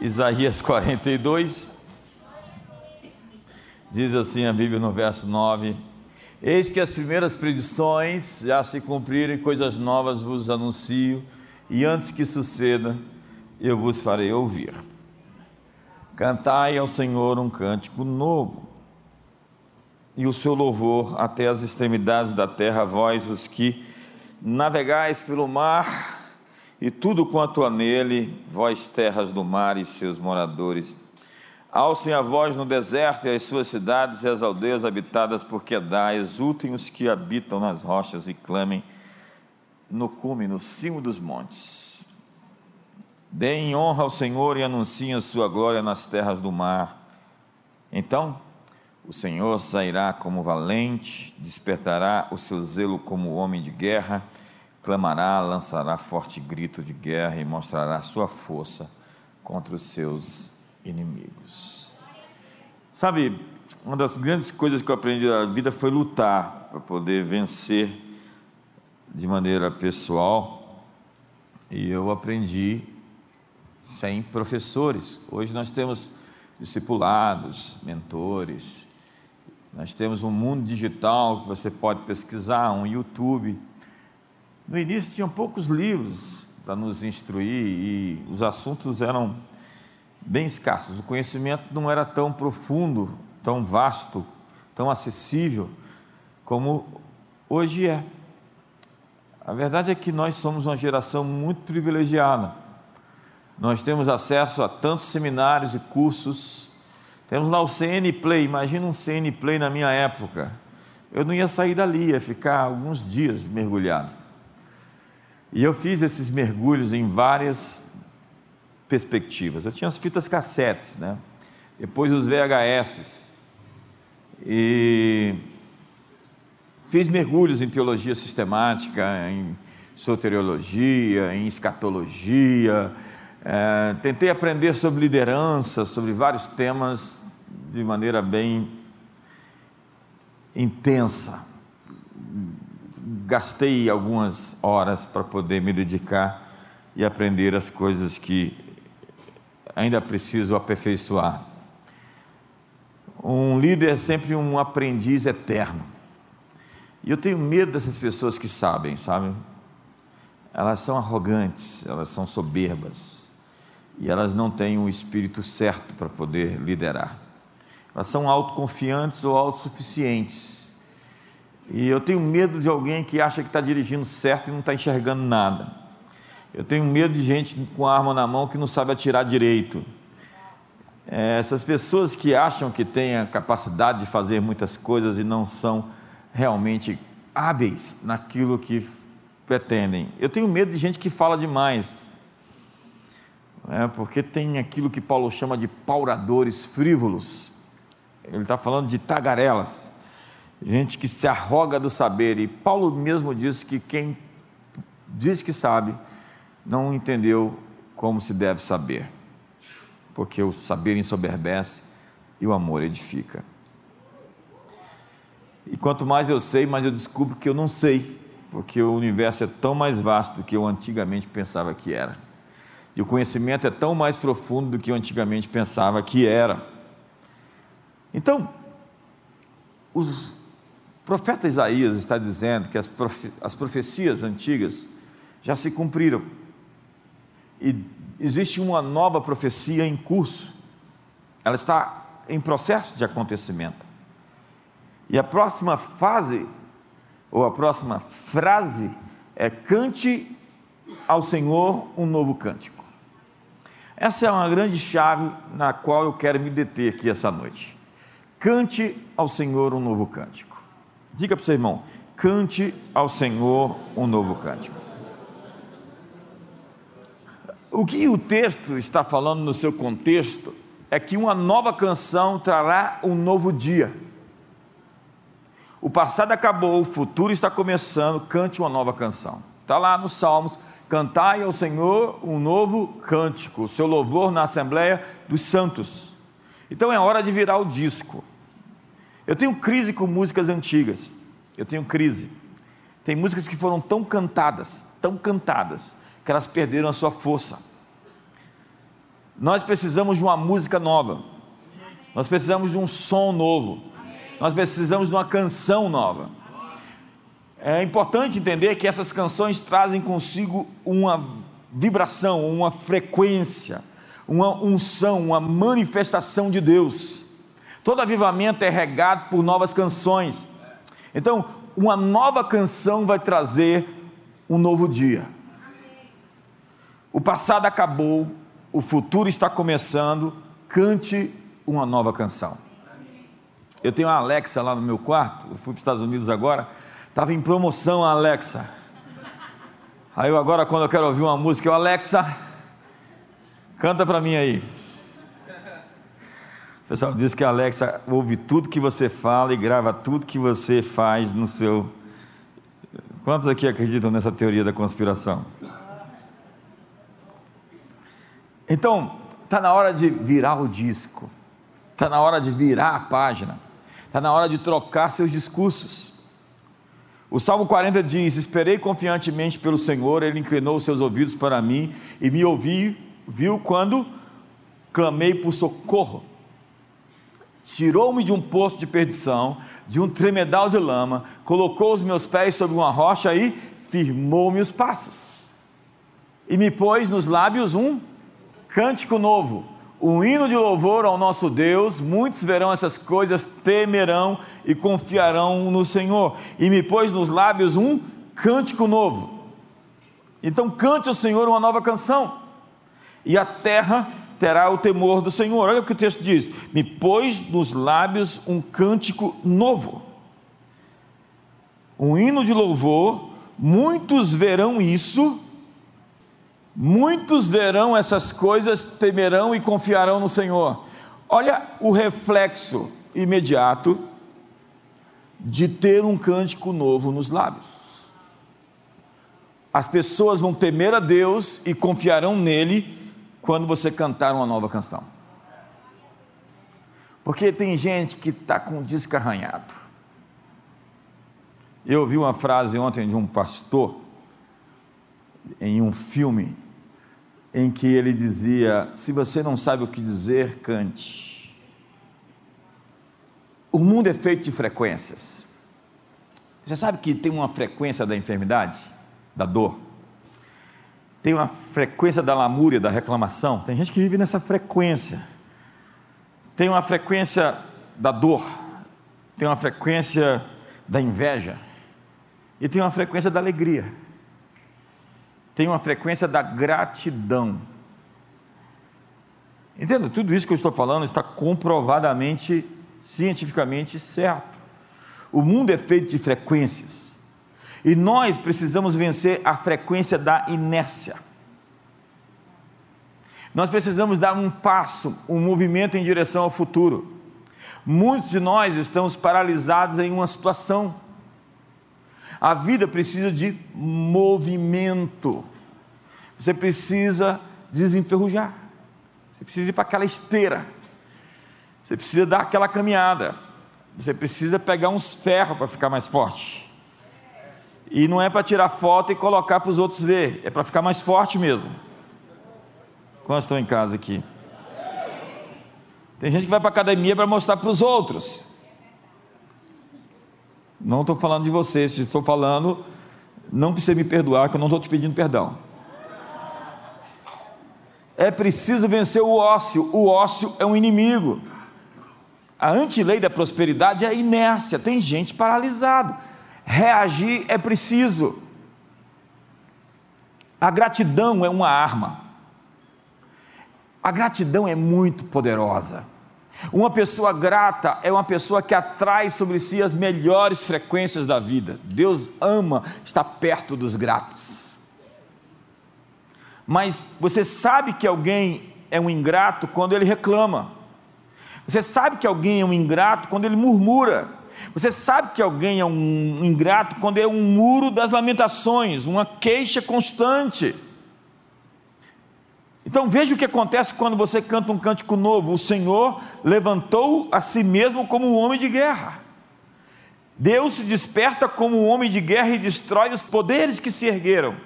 Isaías 42, diz assim a Bíblia no verso 9: Eis que as primeiras predições já se cumpriram e coisas novas vos anuncio, e antes que suceda, eu vos farei ouvir. Cantai ao Senhor um cântico novo, e o seu louvor até as extremidades da terra, vós os que navegais pelo mar, e tudo quanto há nele, vós terras do mar e seus moradores. Alcem a voz no deserto e as suas cidades e as aldeias habitadas por Quedá, exultem os que habitam nas rochas e clamem no cume, no cimo dos montes. Deem honra ao Senhor e anunciem a sua glória nas terras do mar. Então, o Senhor sairá como valente, despertará o seu zelo como homem de guerra clamará, lançará forte grito de guerra e mostrará sua força contra os seus inimigos. Sabe, uma das grandes coisas que eu aprendi na vida foi lutar para poder vencer de maneira pessoal. E eu aprendi sem professores. Hoje nós temos discipulados, mentores. Nós temos um mundo digital que você pode pesquisar, um YouTube no início tinham poucos livros para nos instruir e os assuntos eram bem escassos. O conhecimento não era tão profundo, tão vasto, tão acessível como hoje é. A verdade é que nós somos uma geração muito privilegiada. Nós temos acesso a tantos seminários e cursos. Temos lá o CN Play. Imagina um CN Play na minha época. Eu não ia sair dali, ia ficar alguns dias mergulhado. E eu fiz esses mergulhos em várias perspectivas. Eu tinha as fitas cassetes, né? depois os VHS. E fiz mergulhos em teologia sistemática, em soteriologia, em escatologia. É, tentei aprender sobre liderança, sobre vários temas de maneira bem intensa gastei algumas horas para poder me dedicar e aprender as coisas que ainda preciso aperfeiçoar. Um líder é sempre um aprendiz eterno. E eu tenho medo dessas pessoas que sabem, sabem? Elas são arrogantes, elas são soberbas. E elas não têm o espírito certo para poder liderar. Elas são autoconfiantes ou autossuficientes e eu tenho medo de alguém que acha que está dirigindo certo e não está enxergando nada. Eu tenho medo de gente com arma na mão que não sabe atirar direito. É, essas pessoas que acham que têm a capacidade de fazer muitas coisas e não são realmente hábeis naquilo que pretendem. Eu tenho medo de gente que fala demais. É, porque tem aquilo que Paulo chama de pauradores frívolos. Ele está falando de tagarelas gente que se arroga do saber. E Paulo mesmo diz que quem diz que sabe não entendeu como se deve saber, porque o saber ensoberbece e o amor edifica. E quanto mais eu sei, mais eu descubro que eu não sei, porque o universo é tão mais vasto do que eu antigamente pensava que era. E o conhecimento é tão mais profundo do que eu antigamente pensava que era. Então, os, profeta Isaías está dizendo que as, profe as profecias antigas já se cumpriram e existe uma nova profecia em curso, ela está em processo de acontecimento. E a próxima fase, ou a próxima frase, é: cante ao Senhor um novo cântico. Essa é uma grande chave na qual eu quero me deter aqui essa noite. Cante ao Senhor um novo cântico. Diga para o seu irmão: cante ao Senhor um novo cântico. O que o texto está falando no seu contexto é que uma nova canção trará um novo dia. O passado acabou, o futuro está começando, cante uma nova canção. Está lá nos Salmos: cantai ao Senhor um novo cântico, seu louvor na Assembleia dos Santos. Então é hora de virar o disco. Eu tenho crise com músicas antigas. Eu tenho crise. Tem músicas que foram tão cantadas, tão cantadas, que elas perderam a sua força. Nós precisamos de uma música nova. Nós precisamos de um som novo. Nós precisamos de uma canção nova. É importante entender que essas canções trazem consigo uma vibração, uma frequência, uma unção, uma manifestação de Deus. Todo avivamento é regado por novas canções. Então, uma nova canção vai trazer um novo dia. O passado acabou, o futuro está começando. Cante uma nova canção. Eu tenho a Alexa lá no meu quarto. Eu fui para os Estados Unidos agora. Estava em promoção a Alexa. Aí eu agora, quando eu quero ouvir uma música, eu, Alexa, canta para mim aí. O pessoal diz que a Alexa ouve tudo que você fala e grava tudo que você faz no seu. Quantos aqui acreditam nessa teoria da conspiração? Então, está na hora de virar o disco, está na hora de virar a página, está na hora de trocar seus discursos. O Salmo 40 diz: Esperei confiantemente pelo Senhor, Ele inclinou os seus ouvidos para mim e me ouviu, viu quando clamei por socorro. Tirou-me de um poço de perdição, de um tremedal de lama, colocou os meus pés sobre uma rocha e firmou-me os passos. E me pôs nos lábios um cântico novo um hino de louvor ao nosso Deus, muitos verão essas coisas, temerão e confiarão no Senhor. E me pôs nos lábios um cântico novo. Então cante ao Senhor uma nova canção, e a terra terá o temor do Senhor. Olha o que o texto diz: me pôs nos lábios um cântico novo, um hino de louvor, muitos verão isso Muitos verão essas coisas, temerão e confiarão no Senhor. Olha o reflexo imediato de ter um cântico novo nos lábios. As pessoas vão temer a Deus e confiarão nele quando você cantar uma nova canção. Porque tem gente que está com o disco arranhado. Eu ouvi uma frase ontem de um pastor em um filme em que ele dizia: Se você não sabe o que dizer, cante. O mundo é feito de frequências. Você sabe que tem uma frequência da enfermidade, da dor, tem uma frequência da lamúria, da reclamação. Tem gente que vive nessa frequência. Tem uma frequência da dor, tem uma frequência da inveja e tem uma frequência da alegria tem uma frequência da gratidão. Entenda, tudo isso que eu estou falando está comprovadamente, cientificamente certo. O mundo é feito de frequências. E nós precisamos vencer a frequência da inércia. Nós precisamos dar um passo, um movimento em direção ao futuro. Muitos de nós estamos paralisados em uma situação a vida precisa de movimento. Você precisa desenferrujar. Você precisa ir para aquela esteira. Você precisa dar aquela caminhada. Você precisa pegar uns ferros para ficar mais forte. E não é para tirar foto e colocar para os outros ver, é para ficar mais forte mesmo. Quantos estão em casa aqui? Tem gente que vai para a academia para mostrar para os outros. Não estou falando de você, estou falando, não precisa me perdoar, que eu não estou te pedindo perdão. É preciso vencer o ócio, o ócio é um inimigo. A antilei da prosperidade é a inércia, tem gente paralisada. Reagir é preciso. A gratidão é uma arma. A gratidão é muito poderosa. Uma pessoa grata é uma pessoa que atrai sobre si as melhores frequências da vida. Deus ama estar perto dos gratos. Mas você sabe que alguém é um ingrato quando ele reclama. Você sabe que alguém é um ingrato quando ele murmura. Você sabe que alguém é um ingrato quando é um muro das lamentações, uma queixa constante. Então veja o que acontece quando você canta um cântico novo. O Senhor levantou a si mesmo como um homem de guerra. Deus se desperta como um homem de guerra e destrói os poderes que se ergueram.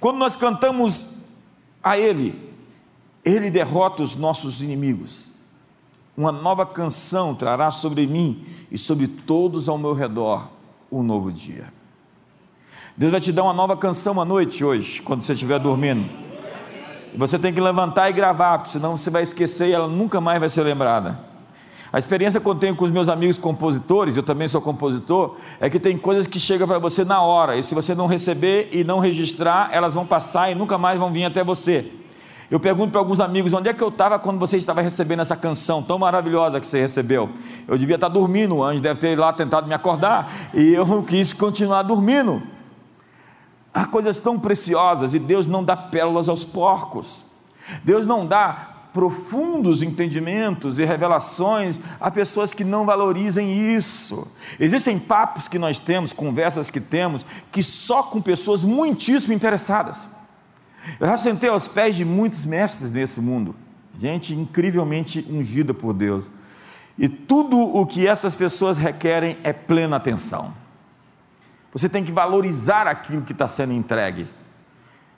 Quando nós cantamos a Ele, Ele derrota os nossos inimigos. Uma nova canção trará sobre mim e sobre todos ao meu redor um novo dia. Deus vai te dar uma nova canção à noite hoje, quando você estiver dormindo. Você tem que levantar e gravar, porque senão você vai esquecer e ela nunca mais vai ser lembrada. A experiência que eu tenho com os meus amigos compositores, eu também sou compositor, é que tem coisas que chegam para você na hora, e se você não receber e não registrar, elas vão passar e nunca mais vão vir até você. Eu pergunto para alguns amigos onde é que eu estava quando você estava recebendo essa canção tão maravilhosa que você recebeu. Eu devia estar dormindo, o anjo deve ter lá tentado me acordar e eu quis continuar dormindo. Há coisas tão preciosas e Deus não dá pérolas aos porcos. Deus não dá profundos entendimentos e revelações a pessoas que não valorizem isso. Existem papos que nós temos, conversas que temos, que só com pessoas muitíssimo interessadas. Eu já sentei aos pés de muitos mestres nesse mundo, gente incrivelmente ungida por Deus. E tudo o que essas pessoas requerem é plena atenção. Você tem que valorizar aquilo que está sendo entregue.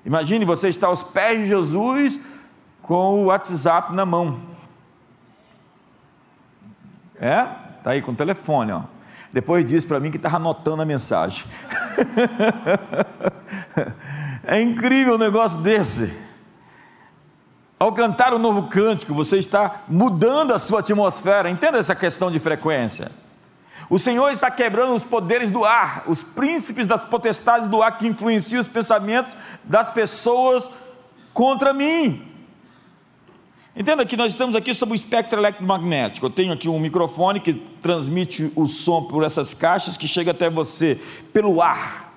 Imagine você estar aos pés de Jesus com o WhatsApp na mão. É? Está aí com o telefone, ó. Depois disse para mim que estava anotando a mensagem. É incrível um negócio desse. Ao cantar o novo cântico, você está mudando a sua atmosfera. Entenda essa questão de frequência. O Senhor está quebrando os poderes do ar, os príncipes das potestades do ar que influenciam os pensamentos das pessoas contra mim. Entenda que nós estamos aqui sob o espectro eletromagnético. Eu tenho aqui um microfone que transmite o som por essas caixas que chega até você pelo ar.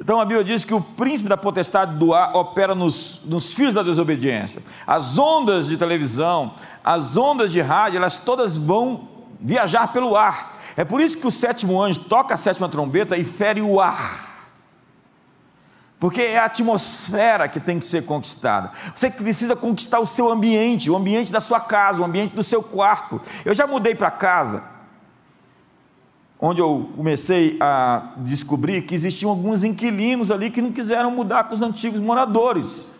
Então a Bíblia diz que o príncipe da potestade do ar opera nos, nos fios da desobediência. As ondas de televisão, as ondas de rádio, elas todas vão viajar pelo ar. É por isso que o sétimo anjo toca a sétima trombeta e fere o ar. Porque é a atmosfera que tem que ser conquistada. Você precisa conquistar o seu ambiente, o ambiente da sua casa, o ambiente do seu quarto. Eu já mudei para casa onde eu comecei a descobrir que existiam alguns inquilinos ali que não quiseram mudar com os antigos moradores.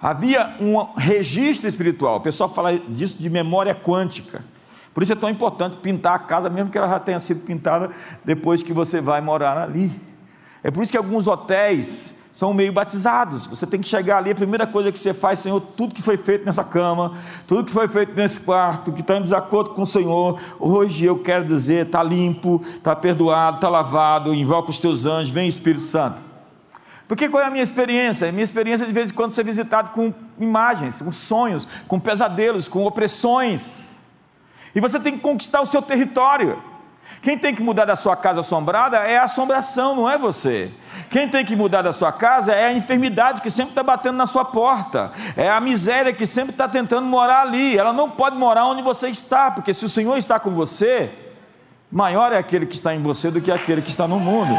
Havia um registro espiritual, o pessoal fala disso de memória quântica. Por isso é tão importante pintar a casa, mesmo que ela já tenha sido pintada depois que você vai morar ali. É por isso que alguns hotéis são meio batizados. Você tem que chegar ali, a primeira coisa que você faz, Senhor, tudo que foi feito nessa cama, tudo que foi feito nesse quarto, que está em desacordo com o Senhor, hoje eu quero dizer, está limpo, está perdoado, está lavado, invoca os teus anjos, vem Espírito Santo. Porque qual é a minha experiência? A minha experiência de vez em quando ser visitado com imagens, com sonhos, com pesadelos, com opressões. E você tem que conquistar o seu território. Quem tem que mudar da sua casa assombrada é a assombração, não é você. Quem tem que mudar da sua casa é a enfermidade que sempre está batendo na sua porta, é a miséria que sempre está tentando morar ali. Ela não pode morar onde você está, porque se o Senhor está com você, maior é aquele que está em você do que aquele que está no mundo.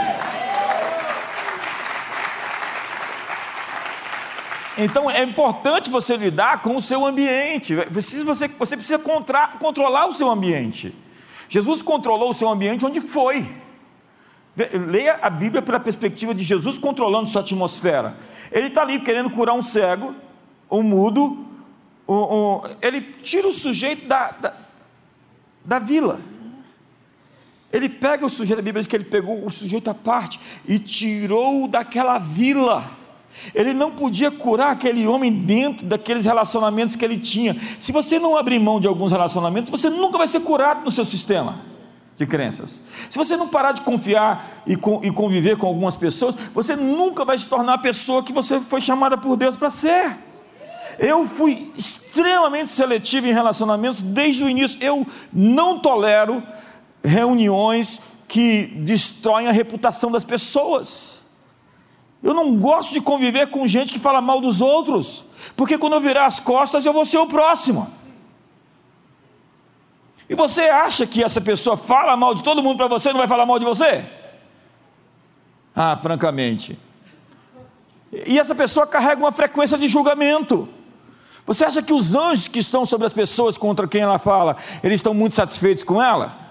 Então é importante você lidar com o seu ambiente. Precisa você, você precisa contra, controlar o seu ambiente. Jesus controlou o seu ambiente onde foi. Leia a Bíblia pela perspectiva de Jesus controlando sua atmosfera. Ele está ali querendo curar um cego, um mudo, um, um, ele tira o sujeito da, da, da vila. Ele pega o sujeito, a Bíblia diz que ele pegou o sujeito à parte e tirou-o daquela vila. Ele não podia curar aquele homem dentro daqueles relacionamentos que ele tinha. Se você não abrir mão de alguns relacionamentos, você nunca vai ser curado no seu sistema de crenças. Se você não parar de confiar e, conviver com algumas pessoas, você nunca vai se tornar a pessoa que você foi chamada por Deus para ser. Eu fui extremamente seletivo em relacionamentos desde o início. Eu não tolero reuniões que destroem a reputação das pessoas. Eu não gosto de conviver com gente que fala mal dos outros, porque quando eu virar as costas eu vou ser o próximo. E você acha que essa pessoa fala mal de todo mundo para você, não vai falar mal de você? Ah, francamente. E essa pessoa carrega uma frequência de julgamento. Você acha que os anjos que estão sobre as pessoas contra quem ela fala, eles estão muito satisfeitos com ela?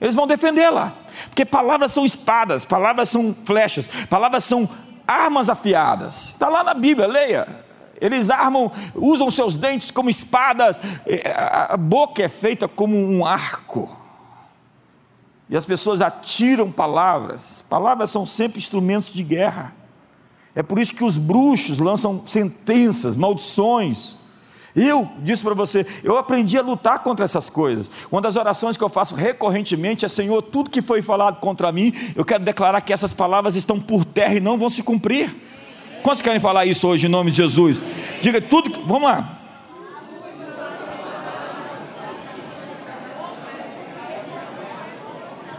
Eles vão defendê-la, porque palavras são espadas, palavras são flechas, palavras são armas afiadas. Está lá na Bíblia, leia. Eles armam, usam seus dentes como espadas, a boca é feita como um arco. E as pessoas atiram palavras. Palavras são sempre instrumentos de guerra. É por isso que os bruxos lançam sentenças, maldições. Eu disse para você, eu aprendi a lutar contra essas coisas. Uma das orações que eu faço recorrentemente é: Senhor, tudo que foi falado contra mim, eu quero declarar que essas palavras estão por terra e não vão se cumprir. Quantos querem falar isso hoje em nome de Jesus? Diga tudo, vamos lá.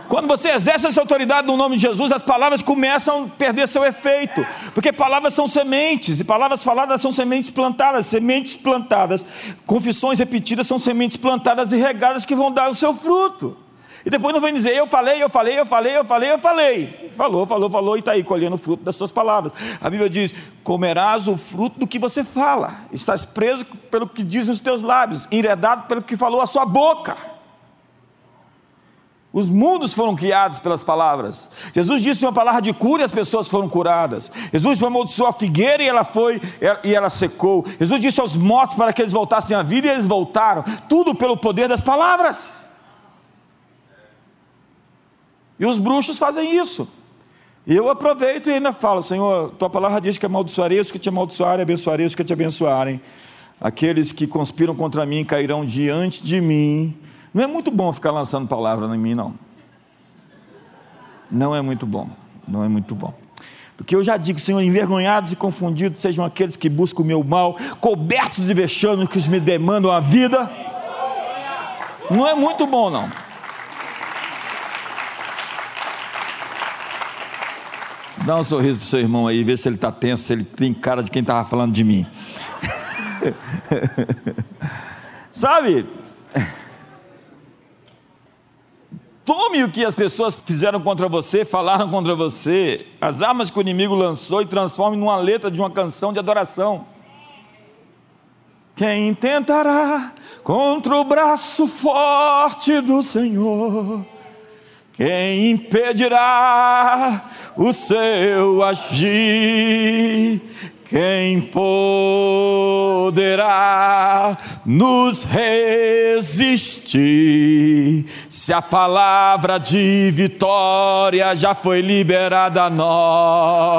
Quando você exerce essa autoridade no nome de Jesus, as palavras começam a perder seu efeito, porque palavras são sementes, e palavras faladas são sementes plantadas, sementes plantadas, confissões repetidas são sementes plantadas e regadas que vão dar o seu fruto. E depois não vem dizer, eu falei, eu falei, eu falei, eu falei, eu falei. Falou, falou, falou e está aí colhendo o fruto das suas palavras. A Bíblia diz: comerás o fruto do que você fala, estás preso pelo que dizem os teus lábios, enredado pelo que falou a sua boca. Os mundos foram criados pelas palavras. Jesus disse uma palavra de cura e as pessoas foram curadas. Jesus amaldiçoou a figueira e ela foi e ela secou. Jesus disse aos mortos para que eles voltassem à vida e eles voltaram. Tudo pelo poder das palavras. E os bruxos fazem isso. Eu aproveito e ainda falo: Senhor, tua palavra diz que amaldiçoarei os que te amaldiçoarem, abençoarei os que te abençoarem. Aqueles que conspiram contra mim cairão diante de mim não é muito bom ficar lançando palavra em mim, não. Não é muito bom. Não é muito bom. Porque eu já digo, Senhor, envergonhados e confundidos sejam aqueles que buscam o meu mal, cobertos de vexame que me demandam a vida. Não é muito bom, não. Dá um sorriso para o seu irmão aí, vê se ele está tenso, se ele tem cara de quem estava falando de mim. Sabe? Tome o que as pessoas fizeram contra você, falaram contra você, as armas que o inimigo lançou e transforme numa letra de uma canção de adoração. Quem tentará contra o braço forte do Senhor? Quem impedirá o seu agir? Quem poderá nos resistir se a palavra de vitória já foi liberada a nós?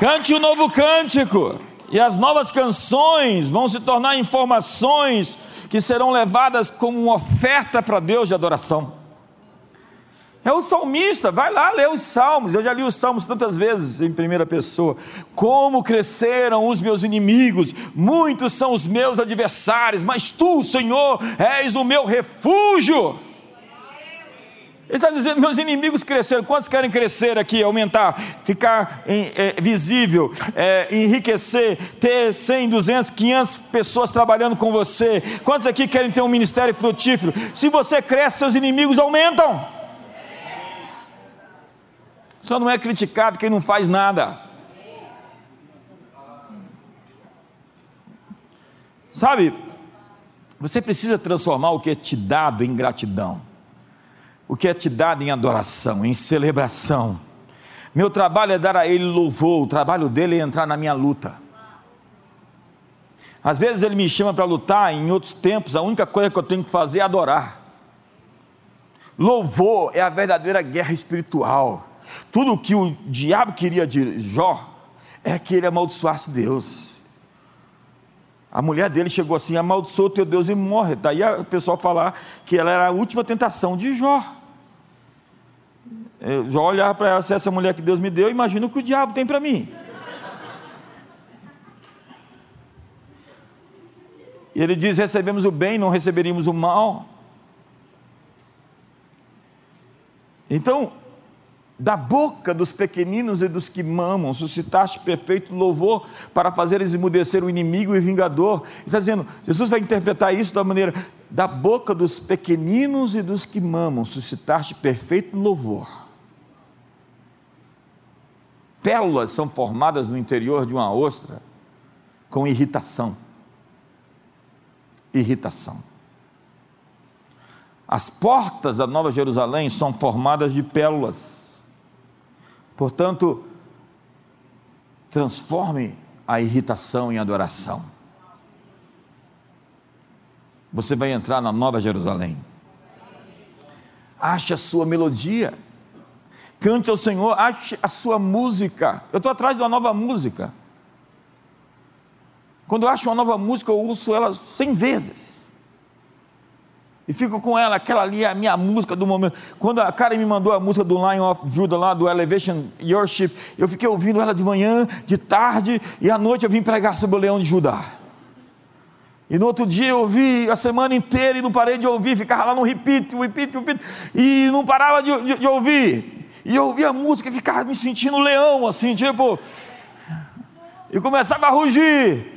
Cante o um novo cântico, e as novas canções vão se tornar informações que serão levadas como uma oferta para Deus de adoração. É o salmista, vai lá ler os salmos. Eu já li os salmos tantas vezes em primeira pessoa. Como cresceram os meus inimigos, muitos são os meus adversários, mas tu, Senhor, és o meu refúgio. Ele está dizendo: meus inimigos cresceram. Quantos querem crescer aqui, aumentar, ficar em, é, visível, é, enriquecer, ter 100, 200, 500 pessoas trabalhando com você? Quantos aqui querem ter um ministério frutífero? Se você cresce, seus inimigos aumentam. Só não é criticado quem não faz nada. Sabe, você precisa transformar o que é te dado em gratidão, o que é te dado em adoração, em celebração. Meu trabalho é dar a Ele louvor, o trabalho dele é entrar na minha luta. Às vezes ele me chama para lutar, em outros tempos a única coisa que eu tenho que fazer é adorar. Louvor é a verdadeira guerra espiritual. Tudo o que o diabo queria de Jó é que ele amaldiçoasse Deus. A mulher dele chegou assim: amaldiçoa teu Deus e morre. Daí o pessoal falar que ela era a última tentação de Jó. Jó olhava para ela, se essa mulher que Deus me deu, imagina o que o diabo tem para mim. E ele diz: recebemos o bem, não receberíamos o mal. Então, da boca dos pequeninos e dos que mamam, suscitaste perfeito louvor para fazer esmudecer o inimigo e vingador. Está dizendo, Jesus vai interpretar isso da maneira, da boca dos pequeninos e dos que mamam, suscitaste perfeito louvor. Pérolas são formadas no interior de uma ostra com irritação. Irritação. As portas da Nova Jerusalém são formadas de pérolas Portanto, transforme a irritação em adoração. Você vai entrar na Nova Jerusalém. Ache a sua melodia. Cante ao Senhor, ache a sua música. Eu estou atrás de uma nova música. Quando eu acho uma nova música, eu ouço ela cem vezes. E fico com ela, aquela ali é a minha música do momento. Quando a cara me mandou a música do Lion of Judah, lá do Elevation Worship, eu fiquei ouvindo ela de manhã, de tarde, e à noite eu vim pregar sobre o leão de Judá. E no outro dia eu ouvi a semana inteira e não parei de ouvir, ficava lá no repeat, repeat, repeat, e não parava de, de, de ouvir. E eu ouvia a música e ficava me sentindo leão, assim, tipo. E começava a rugir.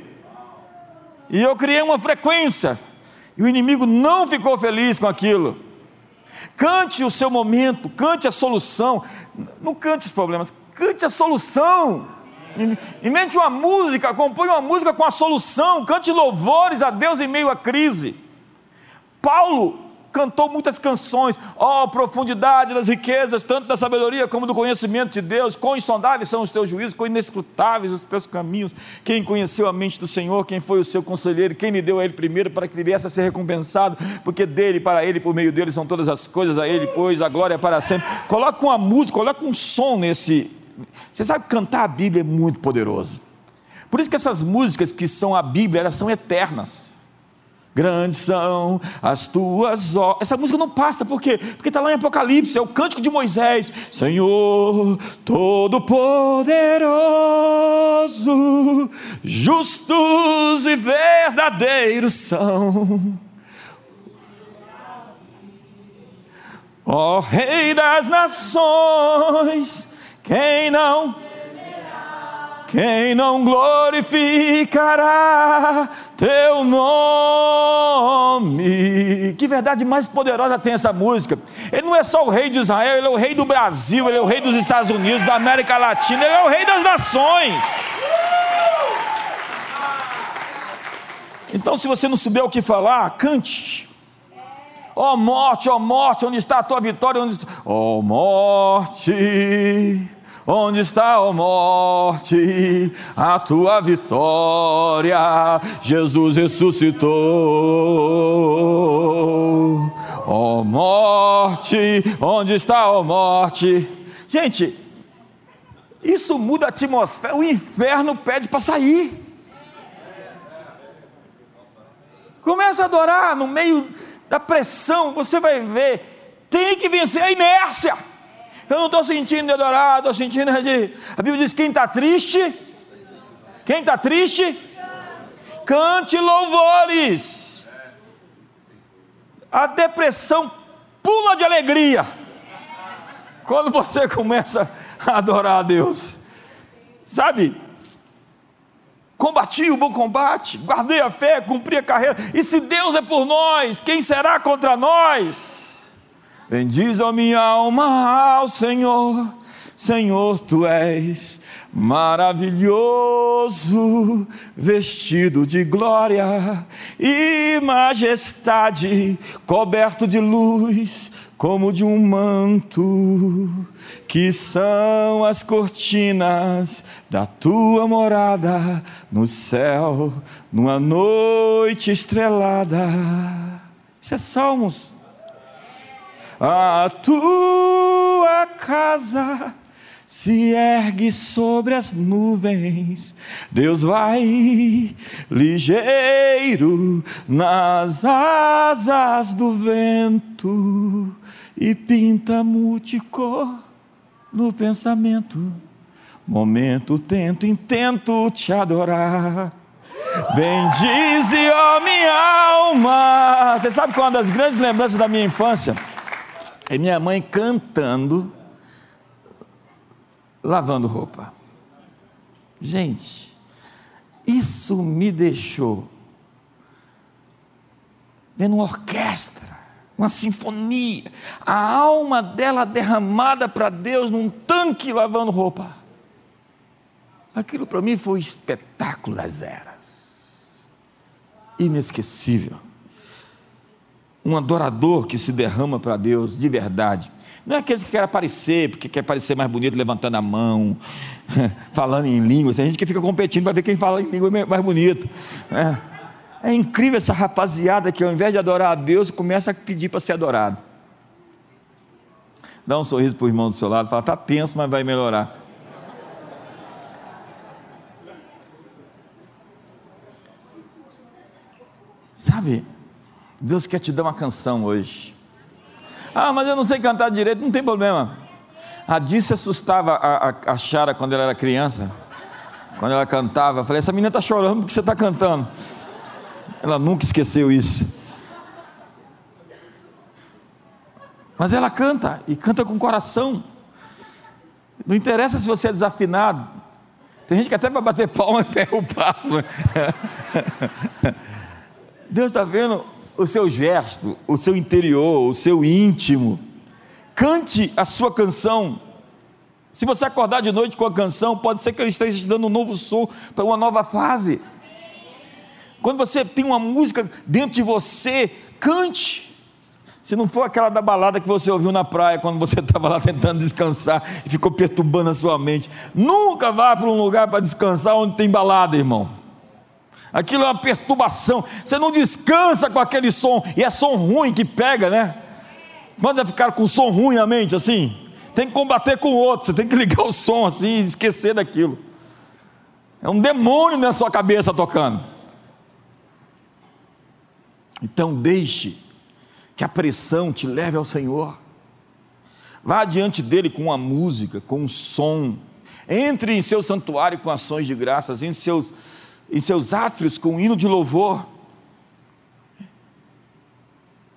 E eu criei uma frequência. E o inimigo não ficou feliz com aquilo. Cante o seu momento, cante a solução. Não cante os problemas, cante a solução. Invente uma música, compõe uma música com a solução, cante louvores a Deus em meio à crise. Paulo cantou muitas canções, ó oh, profundidade das riquezas, tanto da sabedoria como do conhecimento de Deus, quão insondáveis são os teus juízos, quão inescrutáveis os teus caminhos, quem conheceu a mente do Senhor, quem foi o seu conselheiro, quem lhe deu a ele primeiro para que ele viesse a ser recompensado, porque dele, para ele, por meio dele são todas as coisas, a ele, pois, a glória é para sempre. Coloca uma música, coloca um som nesse. Você sabe cantar a Bíblia é muito poderoso. Por isso que essas músicas que são a Bíblia, elas são eternas. Grandes são as tuas obras. Essa música não passa, por quê? Porque está lá em Apocalipse, é o cântico de Moisés. Senhor Todo-Poderoso, justos e verdadeiros são. Ó oh, Rei das Nações, quem não quem não glorificará teu nome? Que verdade mais poderosa tem essa música. Ele não é só o rei de Israel, ele é o rei do Brasil, ele é o rei dos Estados Unidos, da América Latina, ele é o rei das nações. Então, se você não souber o que falar, cante. Ó oh, morte, ó oh, morte, onde está a tua vitória? Ó oh, morte Onde está, ó morte, a tua vitória? Jesus ressuscitou. Ó morte, onde está, ó morte? Gente, isso muda a atmosfera. O inferno pede para sair. Começa a adorar no meio da pressão, você vai ver. Tem que vencer a inércia. Eu não estou sentindo de adorar, estou sentindo de. A Bíblia diz: quem está triste? Quem está triste? Cante louvores. A depressão pula de alegria. Quando você começa a adorar a Deus. Sabe? Combati o bom combate, guardei a fé, cumpri a carreira. E se Deus é por nós, quem será contra nós? Bendiz a minha alma ao Senhor, Senhor, tu és maravilhoso, vestido de glória e majestade, coberto de luz, como de um manto, que são as cortinas da tua morada no céu, numa noite estrelada. Isso é Salmos a tua casa se ergue sobre as nuvens, Deus vai ligeiro nas asas do vento e pinta multicor no pensamento. Momento tento, intento te adorar. Bendize, ó minha alma. Você sabe qual é uma das grandes lembranças da minha infância? É minha mãe cantando, lavando roupa. Gente, isso me deixou vendo uma orquestra, uma sinfonia, a alma dela derramada para Deus num tanque lavando roupa. Aquilo para mim foi um espetáculo das eras, inesquecível um adorador que se derrama para Deus de verdade, Não é aqueles que querem aparecer, porque quer parecer mais bonito levantando a mão, falando em línguas. Tem gente que fica competindo para ver quem fala em língua mais bonito. É. é incrível essa rapaziada que ao invés de adorar a Deus, começa a pedir para ser adorado. Dá um sorriso para o irmão do seu lado, fala, está tenso, mas vai melhorar. Sabe, Deus quer te dar uma canção hoje. Ah, mas eu não sei cantar direito, não tem problema. A Disse assustava a, a, a Chara quando ela era criança. Quando ela cantava, eu falei: essa menina está chorando porque você está cantando. Ela nunca esqueceu isso. Mas ela canta, e canta com coração. Não interessa se você é desafinado. Tem gente que até para bater palma pega o passo. Né? Deus está vendo o seu gesto, o seu interior, o seu íntimo. Cante a sua canção. Se você acordar de noite com a canção, pode ser que ele esteja te dando um novo som para uma nova fase. Quando você tem uma música dentro de você, cante. Se não for aquela da balada que você ouviu na praia quando você estava lá tentando descansar e ficou perturbando a sua mente, nunca vá para um lugar para descansar onde tem balada, irmão aquilo é uma perturbação. Você não descansa com aquele som, e é som ruim que pega, né? Quando vai ficar com som ruim na mente assim? Tem que combater com o outro, você tem que ligar o som assim e esquecer daquilo. É um demônio na sua cabeça tocando. Então deixe que a pressão te leve ao Senhor. Vá diante dele com uma música, com um som. Entre em seu santuário com ações de graças, em seus em seus átrios com um hino de louvor.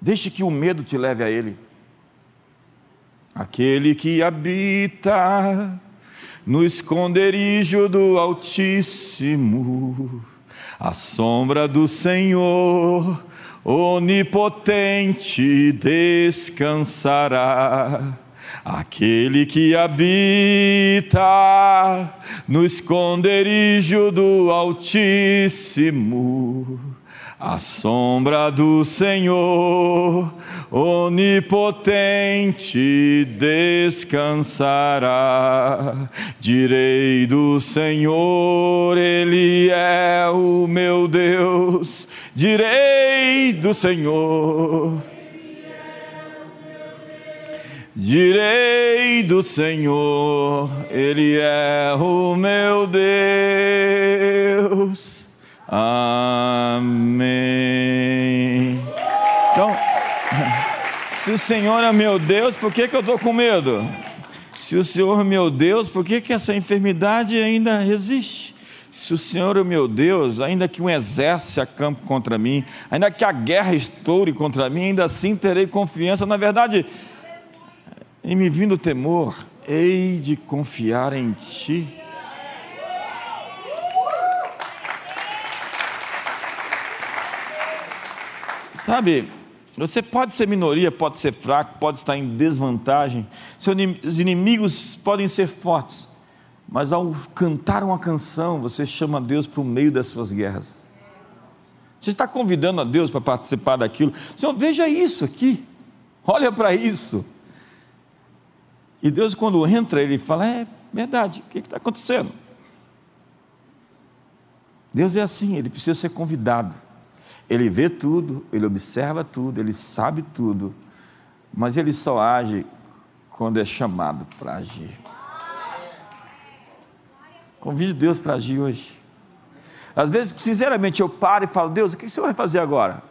Deixe que o medo te leve a Ele. Aquele que habita no esconderijo do Altíssimo, a sombra do Senhor onipotente descansará. Aquele que habita no esconderijo do Altíssimo, a sombra do Senhor onipotente descansará. Direi do Senhor, Ele é o meu Deus. Direi do Senhor Direi do Senhor, Ele é o meu Deus. Amém. Então, se o Senhor é meu Deus, por que, que eu estou com medo? Se o Senhor é meu Deus, por que, que essa enfermidade ainda resiste? Se o Senhor é meu Deus, ainda que um exército acampe contra mim, ainda que a guerra estoure contra mim, ainda assim terei confiança. Na verdade, em me vindo temor, hei de confiar em Ti. Sabe, você pode ser minoria, pode ser fraco, pode estar em desvantagem, seus inimigos podem ser fortes, mas ao cantar uma canção, você chama Deus para o meio das suas guerras. Você está convidando a Deus para participar daquilo. Senhor, veja isso aqui, olha para isso. E Deus, quando entra, ele fala: É verdade, o que está acontecendo? Deus é assim, ele precisa ser convidado. Ele vê tudo, ele observa tudo, ele sabe tudo, mas ele só age quando é chamado para agir. Convide Deus para agir hoje. Às vezes, sinceramente, eu paro e falo: Deus, o que o Senhor vai fazer agora?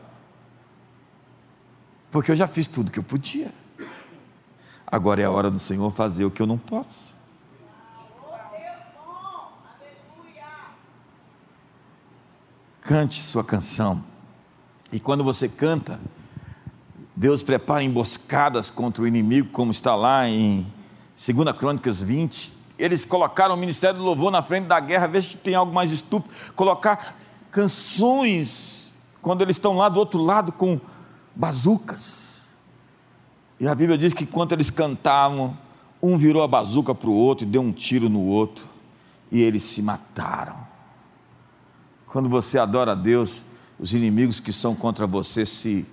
Porque eu já fiz tudo que eu podia. Agora é a hora do Senhor fazer o que eu não posso. Cante sua canção. E quando você canta, Deus prepara emboscadas contra o inimigo, como está lá em 2 Crônicas 20. Eles colocaram o ministério do louvor na frente da guerra, vê se tem algo mais estúpido. Colocar canções quando eles estão lá do outro lado com bazucas. E a Bíblia diz que enquanto eles cantavam, um virou a bazuca para o outro e deu um tiro no outro, e eles se mataram. Quando você adora a Deus, os inimigos que são contra você se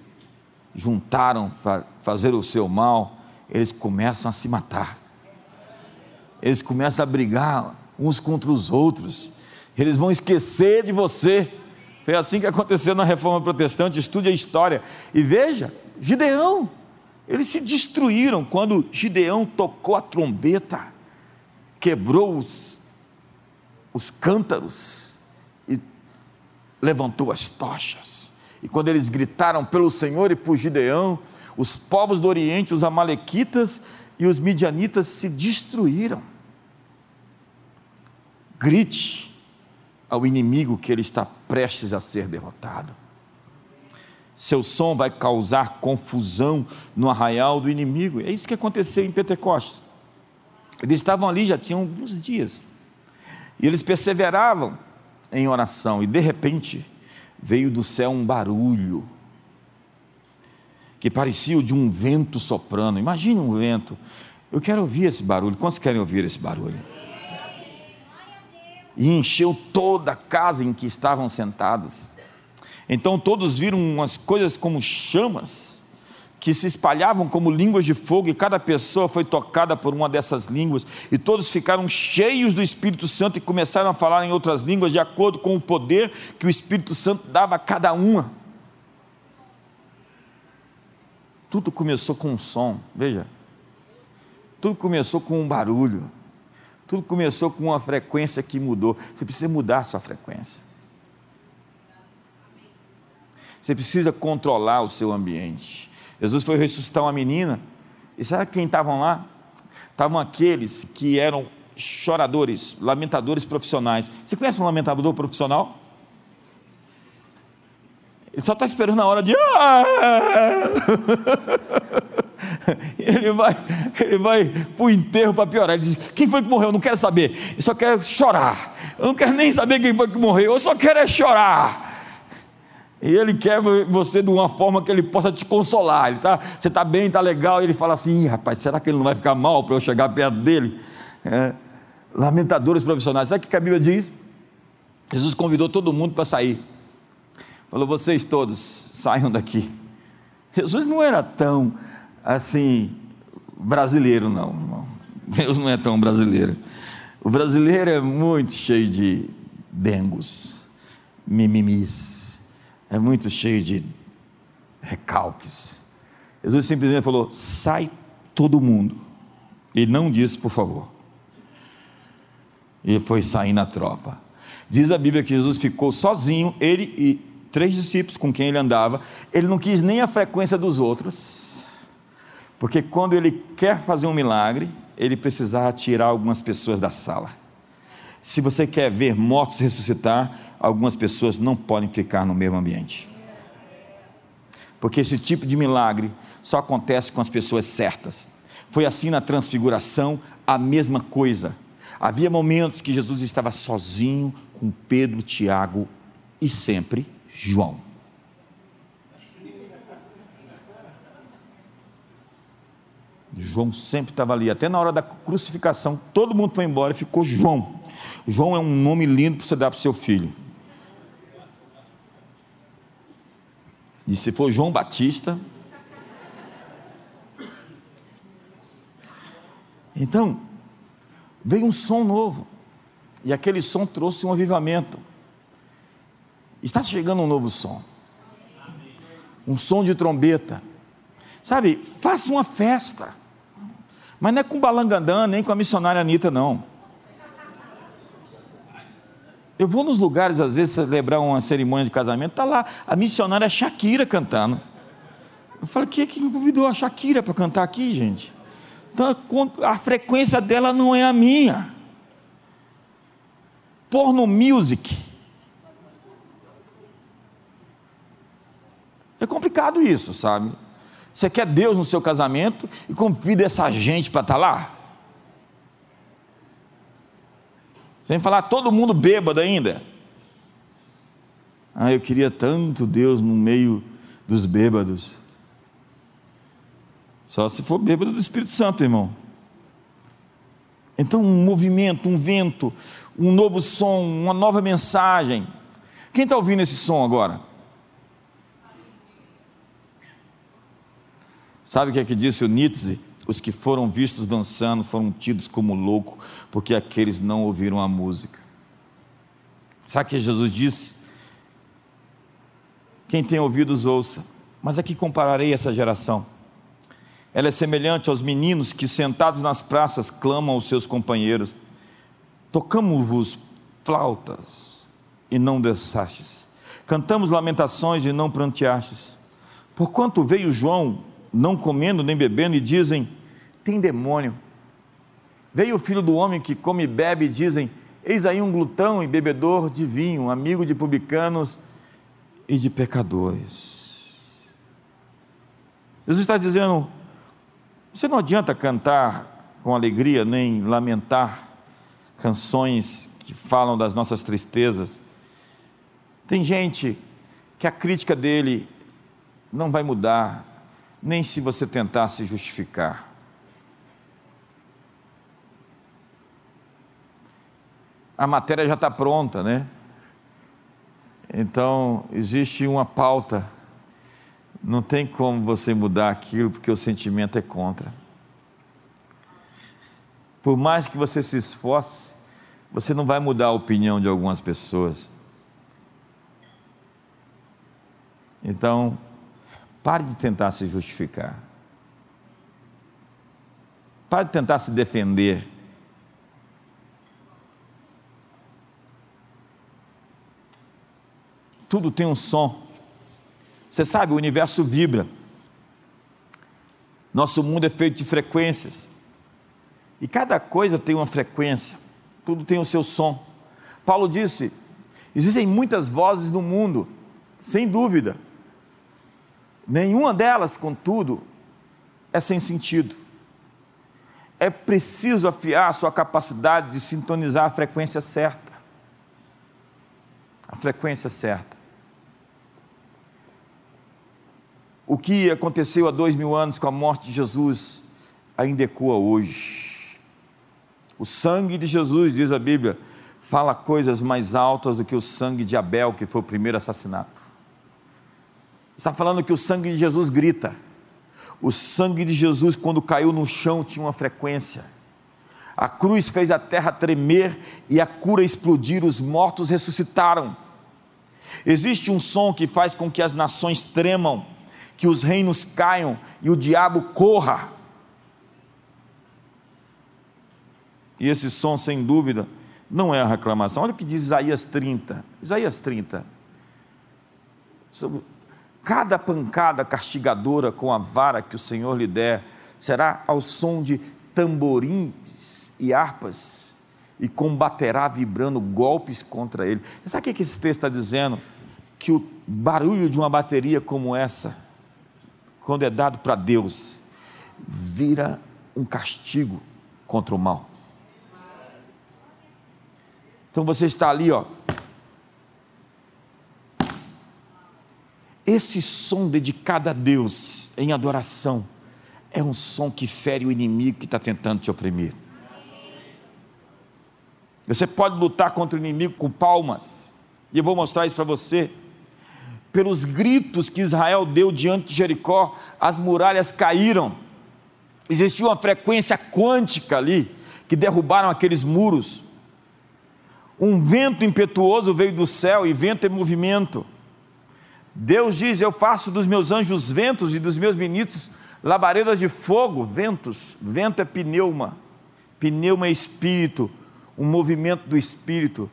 juntaram para fazer o seu mal, eles começam a se matar. Eles começam a brigar uns contra os outros. Eles vão esquecer de você. Foi assim que aconteceu na reforma protestante. Estude a história e veja: Gideão, eles se destruíram quando Gideão tocou a trombeta, quebrou os, os cântaros e levantou as tochas. E quando eles gritaram pelo Senhor e por Gideão, os povos do Oriente, os Amalequitas e os Midianitas se destruíram. Grite ao inimigo que ele está prestes a ser derrotado seu som vai causar confusão no arraial do inimigo. É isso que aconteceu em Pentecostes. Eles estavam ali já tinham alguns dias. E eles perseveravam em oração, e de repente veio do céu um barulho que parecia o de um vento soprando. Imagine um vento. Eu quero ouvir esse barulho. Quantos querem ouvir esse barulho? E encheu toda a casa em que estavam sentados. Então todos viram umas coisas como chamas, que se espalhavam como línguas de fogo, e cada pessoa foi tocada por uma dessas línguas, e todos ficaram cheios do Espírito Santo e começaram a falar em outras línguas, de acordo com o poder que o Espírito Santo dava a cada uma. Tudo começou com um som, veja. Tudo começou com um barulho. Tudo começou com uma frequência que mudou. Você precisa mudar a sua frequência. Você precisa controlar o seu ambiente. Jesus foi ressuscitar uma menina, e sabe quem estavam lá? Estavam aqueles que eram choradores, lamentadores profissionais. Você conhece um lamentador profissional? Ele só está esperando a hora de. Ah! Ele vai, ele vai para o enterro para piorar. Ele diz: Quem foi que morreu? Eu não quero saber. Eu só quero chorar. Eu não quero nem saber quem foi que morreu. Eu só quero é chorar. E ele quer você de uma forma que ele possa te consolar. Ele tá, você está bem, está legal. E ele fala assim: rapaz, será que ele não vai ficar mal para eu chegar perto dele? É, lamentadores profissionais. Sabe o que a Bíblia diz? Jesus convidou todo mundo para sair. Falou: vocês todos saiam daqui. Jesus não era tão assim brasileiro, não. Irmão. Deus não é tão brasileiro. O brasileiro é muito cheio de dengos, mimimis é muito cheio de recalques. Jesus simplesmente falou: sai todo mundo. E não disse, por favor. E foi sair na tropa. Diz a Bíblia que Jesus ficou sozinho, ele e três discípulos com quem ele andava. Ele não quis nem a frequência dos outros, porque quando ele quer fazer um milagre, ele precisava tirar algumas pessoas da sala. Se você quer ver mortos ressuscitar, algumas pessoas não podem ficar no mesmo ambiente. Porque esse tipo de milagre só acontece com as pessoas certas. Foi assim na transfiguração, a mesma coisa. Havia momentos que Jesus estava sozinho com Pedro, Tiago e sempre João. João sempre estava ali, até na hora da crucificação, todo mundo foi embora e ficou João. João é um nome lindo para você dar para o seu filho. E se for João Batista. Então, veio um som novo. E aquele som trouxe um avivamento. Está chegando um novo som. Um som de trombeta. Sabe, faça uma festa. Mas não é com balangandã, nem com a missionária Anitta, não. Eu vou nos lugares, às vezes, celebrar uma cerimônia de casamento, está lá a missionária Shakira cantando. Eu falo, quem é que convidou a Shakira para cantar aqui, gente? Então, a frequência dela não é a minha. Porno music. É complicado isso, sabe? Você quer Deus no seu casamento e convida essa gente para estar tá lá? Sem falar todo mundo bêbado ainda. Ah, eu queria tanto Deus no meio dos bêbados. Só se for bêbado do Espírito Santo, irmão. Então, um movimento, um vento, um novo som, uma nova mensagem. Quem está ouvindo esse som agora? Sabe o que é que disse o Nietzsche? Os que foram vistos dançando foram tidos como louco, porque aqueles não ouviram a música. Sabe o que Jesus disse? Quem tem ouvidos, ouça. Mas a que compararei essa geração? Ela é semelhante aos meninos que, sentados nas praças, clamam aos seus companheiros: Tocamos-vos flautas e não dançastes, cantamos lamentações e não pranteastes. Porquanto veio João, não comendo nem bebendo, e dizem: Tem demônio. Veio o filho do homem que come e bebe, e dizem: Eis aí um glutão e bebedor de vinho, amigo de publicanos e de pecadores. Jesus está dizendo: você não adianta cantar com alegria, nem lamentar canções que falam das nossas tristezas. Tem gente que a crítica dele não vai mudar, nem se você tentar se justificar. A matéria já está pronta, né? Então, existe uma pauta. Não tem como você mudar aquilo porque o sentimento é contra. Por mais que você se esforce, você não vai mudar a opinião de algumas pessoas. Então, pare de tentar se justificar. Pare de tentar se defender. tudo tem um som. Você sabe, o universo vibra. Nosso mundo é feito de frequências. E cada coisa tem uma frequência, tudo tem o seu som. Paulo disse: existem muitas vozes no mundo, sem dúvida. Nenhuma delas, contudo, é sem sentido. É preciso afiar sua capacidade de sintonizar a frequência certa. A frequência certa. O que aconteceu há dois mil anos com a morte de Jesus ainda ecoa hoje. O sangue de Jesus, diz a Bíblia, fala coisas mais altas do que o sangue de Abel, que foi o primeiro assassinato. Está falando que o sangue de Jesus grita. O sangue de Jesus, quando caiu no chão, tinha uma frequência. A cruz fez a terra tremer e a cura explodir, os mortos ressuscitaram. Existe um som que faz com que as nações tremam que os reinos caiam e o diabo corra. E esse som, sem dúvida, não é a reclamação. Olha o que diz Isaías 30. Isaías 30. Cada pancada castigadora com a vara que o Senhor lhe der será ao som de tamborins e harpas e combaterá vibrando golpes contra ele. Sabe o que esse texto está dizendo? Que o barulho de uma bateria como essa quando é dado para Deus, vira um castigo contra o mal. Então você está ali, ó. Esse som dedicado a Deus em adoração é um som que fere o inimigo que está tentando te oprimir. Você pode lutar contra o inimigo com palmas, e eu vou mostrar isso para você pelos gritos que Israel deu diante de Jericó, as muralhas caíram. Existia uma frequência quântica ali, que derrubaram aqueles muros. Um vento impetuoso veio do céu, e vento é movimento. Deus diz: Eu faço dos meus anjos ventos e dos meus ministros labaredas de fogo, ventos. Vento é pneuma, pneuma é espírito, um movimento do espírito.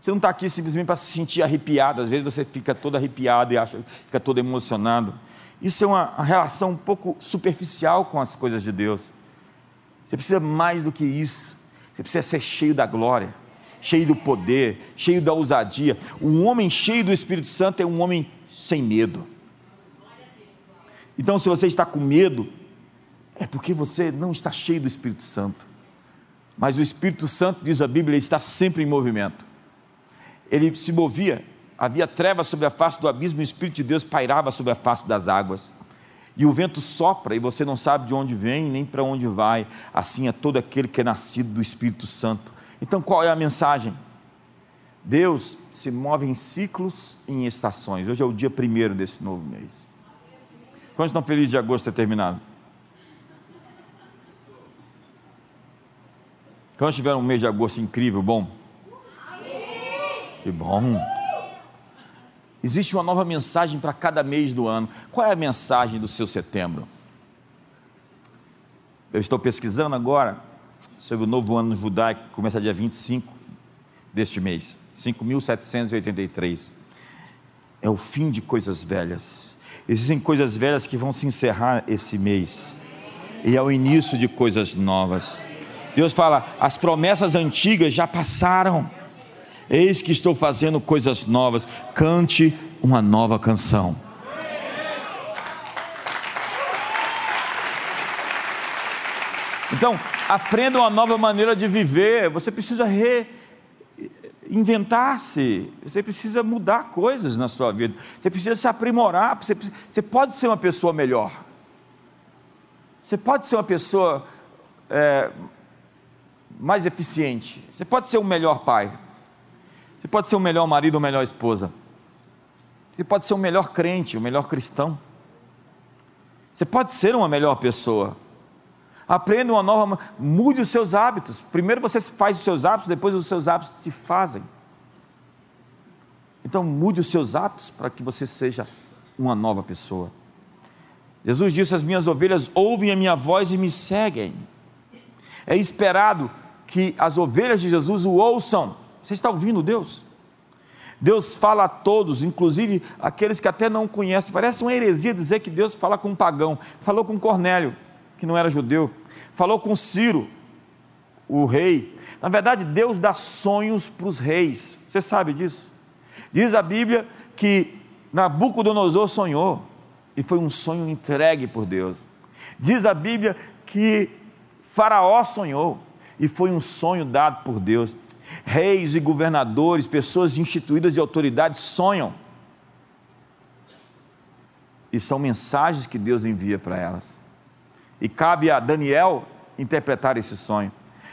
Você não está aqui simplesmente para se sentir arrepiado, às vezes você fica todo arrepiado e acha, fica todo emocionado. Isso é uma relação um pouco superficial com as coisas de Deus. Você precisa mais do que isso. Você precisa ser cheio da glória, cheio do poder, cheio da ousadia. Um homem cheio do Espírito Santo é um homem sem medo. Então, se você está com medo, é porque você não está cheio do Espírito Santo. Mas o Espírito Santo, diz a Bíblia, está sempre em movimento ele se movia, havia trevas sobre a face do abismo e o Espírito de Deus pairava sobre a face das águas. E o vento sopra e você não sabe de onde vem nem para onde vai. Assim é todo aquele que é nascido do Espírito Santo. Então qual é a mensagem? Deus se move em ciclos e em estações. Hoje é o dia primeiro desse novo mês. Quantos estão felizes de agosto ter terminado? Quando tiveram um mês de agosto incrível, bom? Que bom. Existe uma nova mensagem para cada mês do ano. Qual é a mensagem do seu setembro? Eu estou pesquisando agora sobre o novo ano judaico, que começa dia 25 deste mês, 5.783. É o fim de coisas velhas. Existem coisas velhas que vão se encerrar esse mês, e é o início de coisas novas. Deus fala: as promessas antigas já passaram, eis que estou fazendo coisas novas, cante uma nova canção. Então, aprenda uma nova maneira de viver. Você precisa reinventar-se. Você precisa mudar coisas na sua vida. Você precisa se aprimorar. Você, você pode ser uma pessoa melhor. Você pode ser uma pessoa é, mais eficiente. Você pode ser um melhor pai. Você pode ser um melhor marido ou melhor esposa. Você pode ser um melhor crente, um melhor cristão. Você pode ser uma melhor pessoa. Aprenda uma nova, mude os seus hábitos. Primeiro você faz os seus hábitos, depois os seus hábitos te fazem. Então mude os seus hábitos para que você seja uma nova pessoa. Jesus disse: As minhas ovelhas ouvem a minha voz e me seguem. É esperado que as ovelhas de Jesus o ouçam. Você está ouvindo Deus? Deus fala a todos, inclusive aqueles que até não conhecem. Parece uma heresia dizer que Deus fala com um pagão. Falou com Cornélio que não era judeu, falou com Ciro, o rei. Na verdade, Deus dá sonhos para os reis, você sabe disso? Diz a Bíblia que Nabucodonosor sonhou, e foi um sonho entregue por Deus. Diz a Bíblia que Faraó sonhou, e foi um sonho dado por Deus. Reis e governadores, pessoas instituídas de autoridade sonham. E são mensagens que Deus envia para elas. E cabe a Daniel interpretar esse sonho.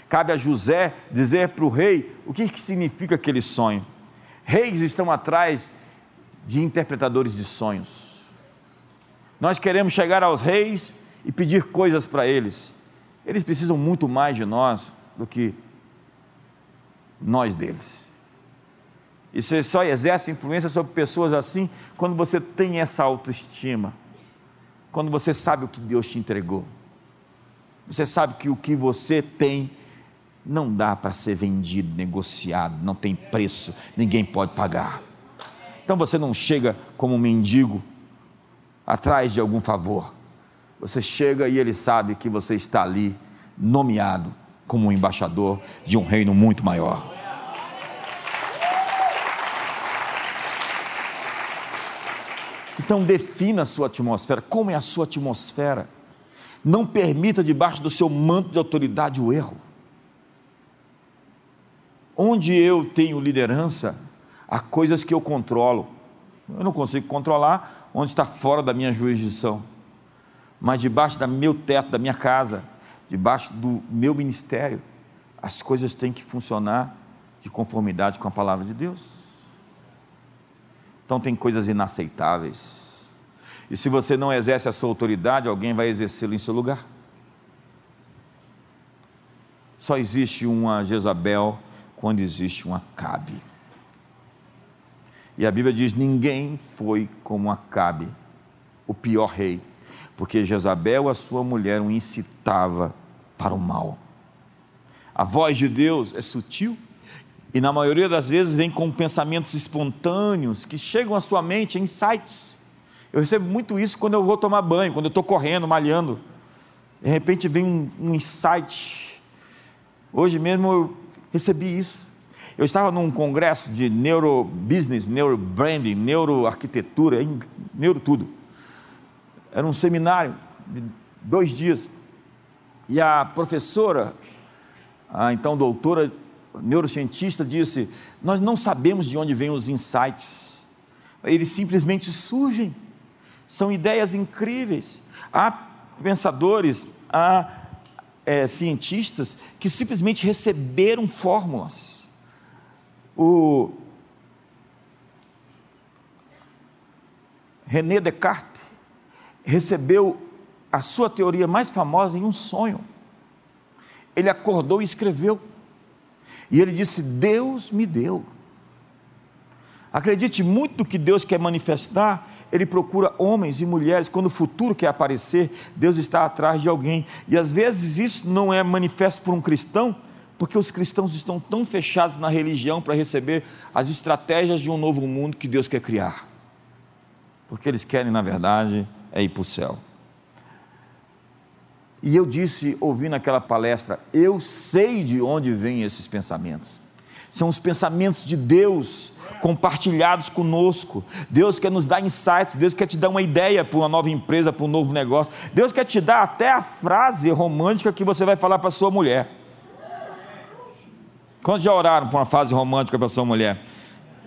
Cabe a José dizer para o rei o que, que significa aquele sonho. Reis estão atrás de interpretadores de sonhos. Nós queremos chegar aos reis e pedir coisas para eles. Eles precisam muito mais de nós do que nós deles. E você só exerce influência sobre pessoas assim quando você tem essa autoestima quando você sabe o que Deus te entregou. Você sabe que o que você tem não dá para ser vendido, negociado, não tem preço, ninguém pode pagar. Então você não chega como um mendigo atrás de algum favor. Você chega e ele sabe que você está ali nomeado como um embaixador de um reino muito maior. Então defina a sua atmosfera. Como é a sua atmosfera? Não permita debaixo do seu manto de autoridade o erro. Onde eu tenho liderança, há coisas que eu controlo. Eu não consigo controlar onde está fora da minha jurisdição. Mas debaixo do meu teto, da minha casa, debaixo do meu ministério, as coisas têm que funcionar de conformidade com a palavra de Deus. Então tem coisas inaceitáveis. E se você não exerce a sua autoridade, alguém vai exercê-la em seu lugar. Só existe uma Jezabel quando existe uma Acabe. E a Bíblia diz: ninguém foi como Acabe, o pior rei, porque Jezabel, a sua mulher, o incitava para o mal. A voz de Deus é sutil e na maioria das vezes vem com pensamentos espontâneos que chegam à sua mente, insights. Eu recebo muito isso quando eu vou tomar banho, quando eu estou correndo, malhando. De repente vem um, um insight. Hoje mesmo eu recebi isso. Eu estava num congresso de neurobusiness, neurobranding, neuroarquitetura, neuro tudo. Era um seminário de dois dias. E a professora, a então doutora neurocientista disse: Nós não sabemos de onde vêm os insights, eles simplesmente surgem, são ideias incríveis. Há pensadores, há é, cientistas que simplesmente receberam fórmulas. O René Descartes recebeu a sua teoria mais famosa em um sonho. Ele acordou e escreveu E ele disse: Deus me deu. Acredite, muito do que Deus quer manifestar, Ele procura homens e mulheres. Quando o futuro quer aparecer, Deus está atrás de alguém. E às vezes isso não é manifesto por um cristão, porque os cristãos estão tão fechados na religião para receber as estratégias de um novo mundo que Deus quer criar. Porque eles querem, na verdade, é ir para o céu. E eu disse, ouvindo aquela palestra, eu sei de onde vêm esses pensamentos. São os pensamentos de Deus compartilhados conosco. Deus quer nos dar insights, Deus quer te dar uma ideia para uma nova empresa, para um novo negócio. Deus quer te dar até a frase romântica que você vai falar para sua mulher. Quantos já oraram por uma frase romântica para sua mulher?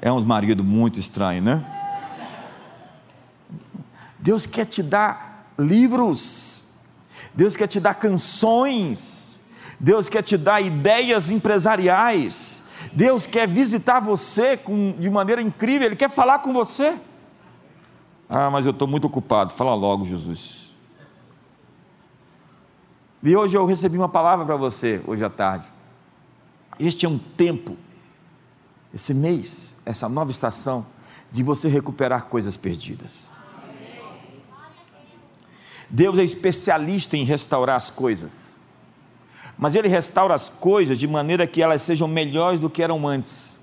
É uns maridos muito estranhos, né? Deus quer te dar livros Deus quer te dar canções, Deus quer te dar ideias empresariais, Deus quer visitar você com, de maneira incrível, Ele quer falar com você. Ah, mas eu estou muito ocupado, fala logo, Jesus. E hoje eu recebi uma palavra para você, hoje à tarde. Este é um tempo, esse mês, essa nova estação, de você recuperar coisas perdidas. Deus é especialista em restaurar as coisas, mas Ele restaura as coisas de maneira que elas sejam melhores do que eram antes.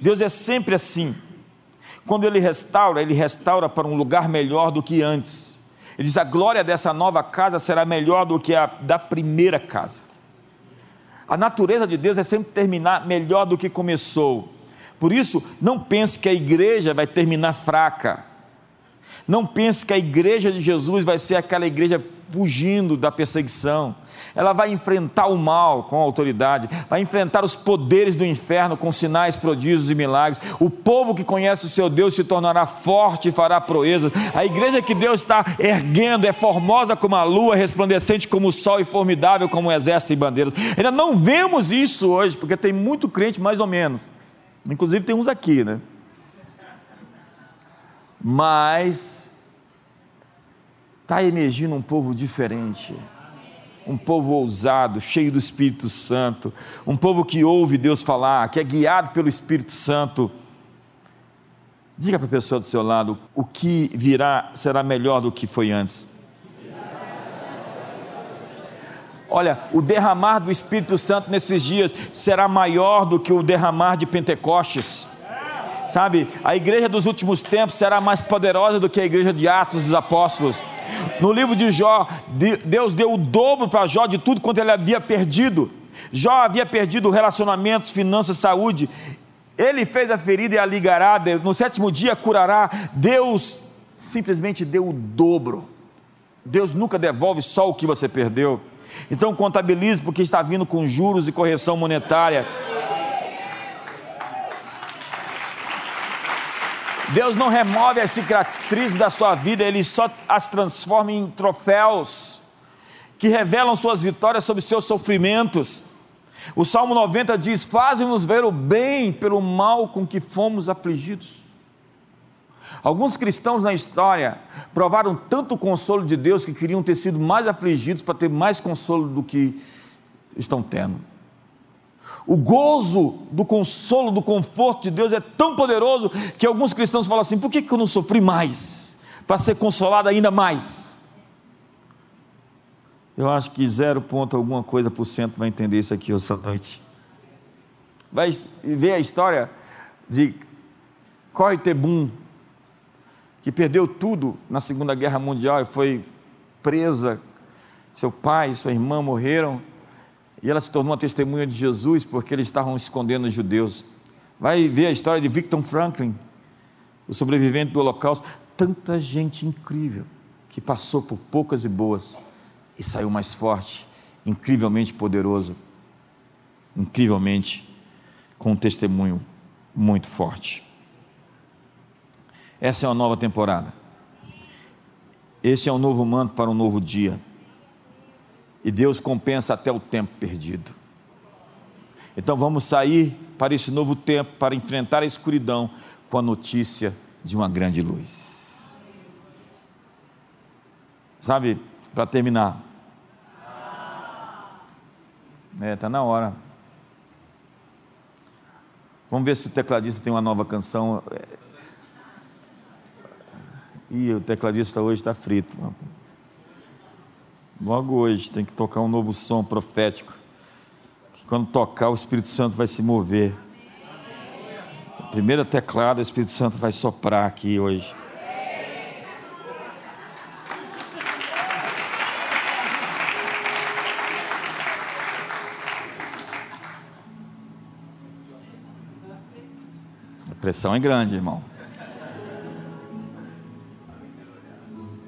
Deus é sempre assim. Quando Ele restaura, Ele restaura para um lugar melhor do que antes. Ele diz: a glória dessa nova casa será melhor do que a da primeira casa. A natureza de Deus é sempre terminar melhor do que começou. Por isso, não pense que a igreja vai terminar fraca. Não pense que a igreja de Jesus vai ser aquela igreja fugindo da perseguição. Ela vai enfrentar o mal com autoridade, vai enfrentar os poderes do inferno com sinais, prodígios e milagres. O povo que conhece o seu Deus se tornará forte e fará proezas. A igreja que Deus está erguendo é formosa como a lua, resplandecente como o sol e formidável como o exército e bandeiras. Ainda não vemos isso hoje, porque tem muito crente mais ou menos. Inclusive tem uns aqui, né? Mas está emergindo um povo diferente, um povo ousado, cheio do Espírito Santo, um povo que ouve Deus falar, que é guiado pelo Espírito Santo. Diga para a pessoa do seu lado: o que virá será melhor do que foi antes. Olha, o derramar do Espírito Santo nesses dias será maior do que o derramar de Pentecostes sabe? A igreja dos últimos tempos será mais poderosa do que a igreja de Atos dos Apóstolos. No livro de Jó, Deus deu o dobro para Jó de tudo quanto ele havia perdido. Jó havia perdido relacionamentos, finanças, saúde. Ele fez a ferida e a ligará. No sétimo dia curará. Deus simplesmente deu o dobro. Deus nunca devolve só o que você perdeu. Então contabilize porque está vindo com juros e correção monetária. Deus não remove as cicatrizes da sua vida, Ele só as transforma em troféus que revelam suas vitórias sobre seus sofrimentos. O Salmo 90 diz: Faz-nos ver o bem pelo mal com que fomos afligidos. Alguns cristãos na história provaram tanto consolo de Deus que queriam ter sido mais afligidos para ter mais consolo do que estão tendo. O gozo do consolo, do conforto de Deus é tão poderoso que alguns cristãos falam assim: por que, eu não sofri mais? Para ser consolado ainda mais. Eu acho que zero ponto alguma coisa por cento vai entender isso aqui esta noite. Vai ver a história de Tebum, que perdeu tudo na Segunda Guerra Mundial e foi presa. Seu pai sua irmã morreram e ela se tornou uma testemunha de Jesus porque eles estavam escondendo os judeus. Vai ver a história de Victor Franklin, o sobrevivente do Holocausto. Tanta gente incrível que passou por poucas e boas e saiu mais forte, incrivelmente poderoso, incrivelmente com um testemunho muito forte. Essa é uma nova temporada. Esse é um novo manto para um novo dia. E Deus compensa até o tempo perdido. Então vamos sair para esse novo tempo, para enfrentar a escuridão com a notícia de uma grande luz. Sabe, para terminar. É, está na hora. Vamos ver se o tecladista tem uma nova canção. Ih, o tecladista hoje está frito. Logo hoje tem que tocar um novo som profético. Que quando tocar, o Espírito Santo vai se mover. A primeira teclado, o Espírito Santo vai soprar aqui hoje. A pressão é grande, irmão.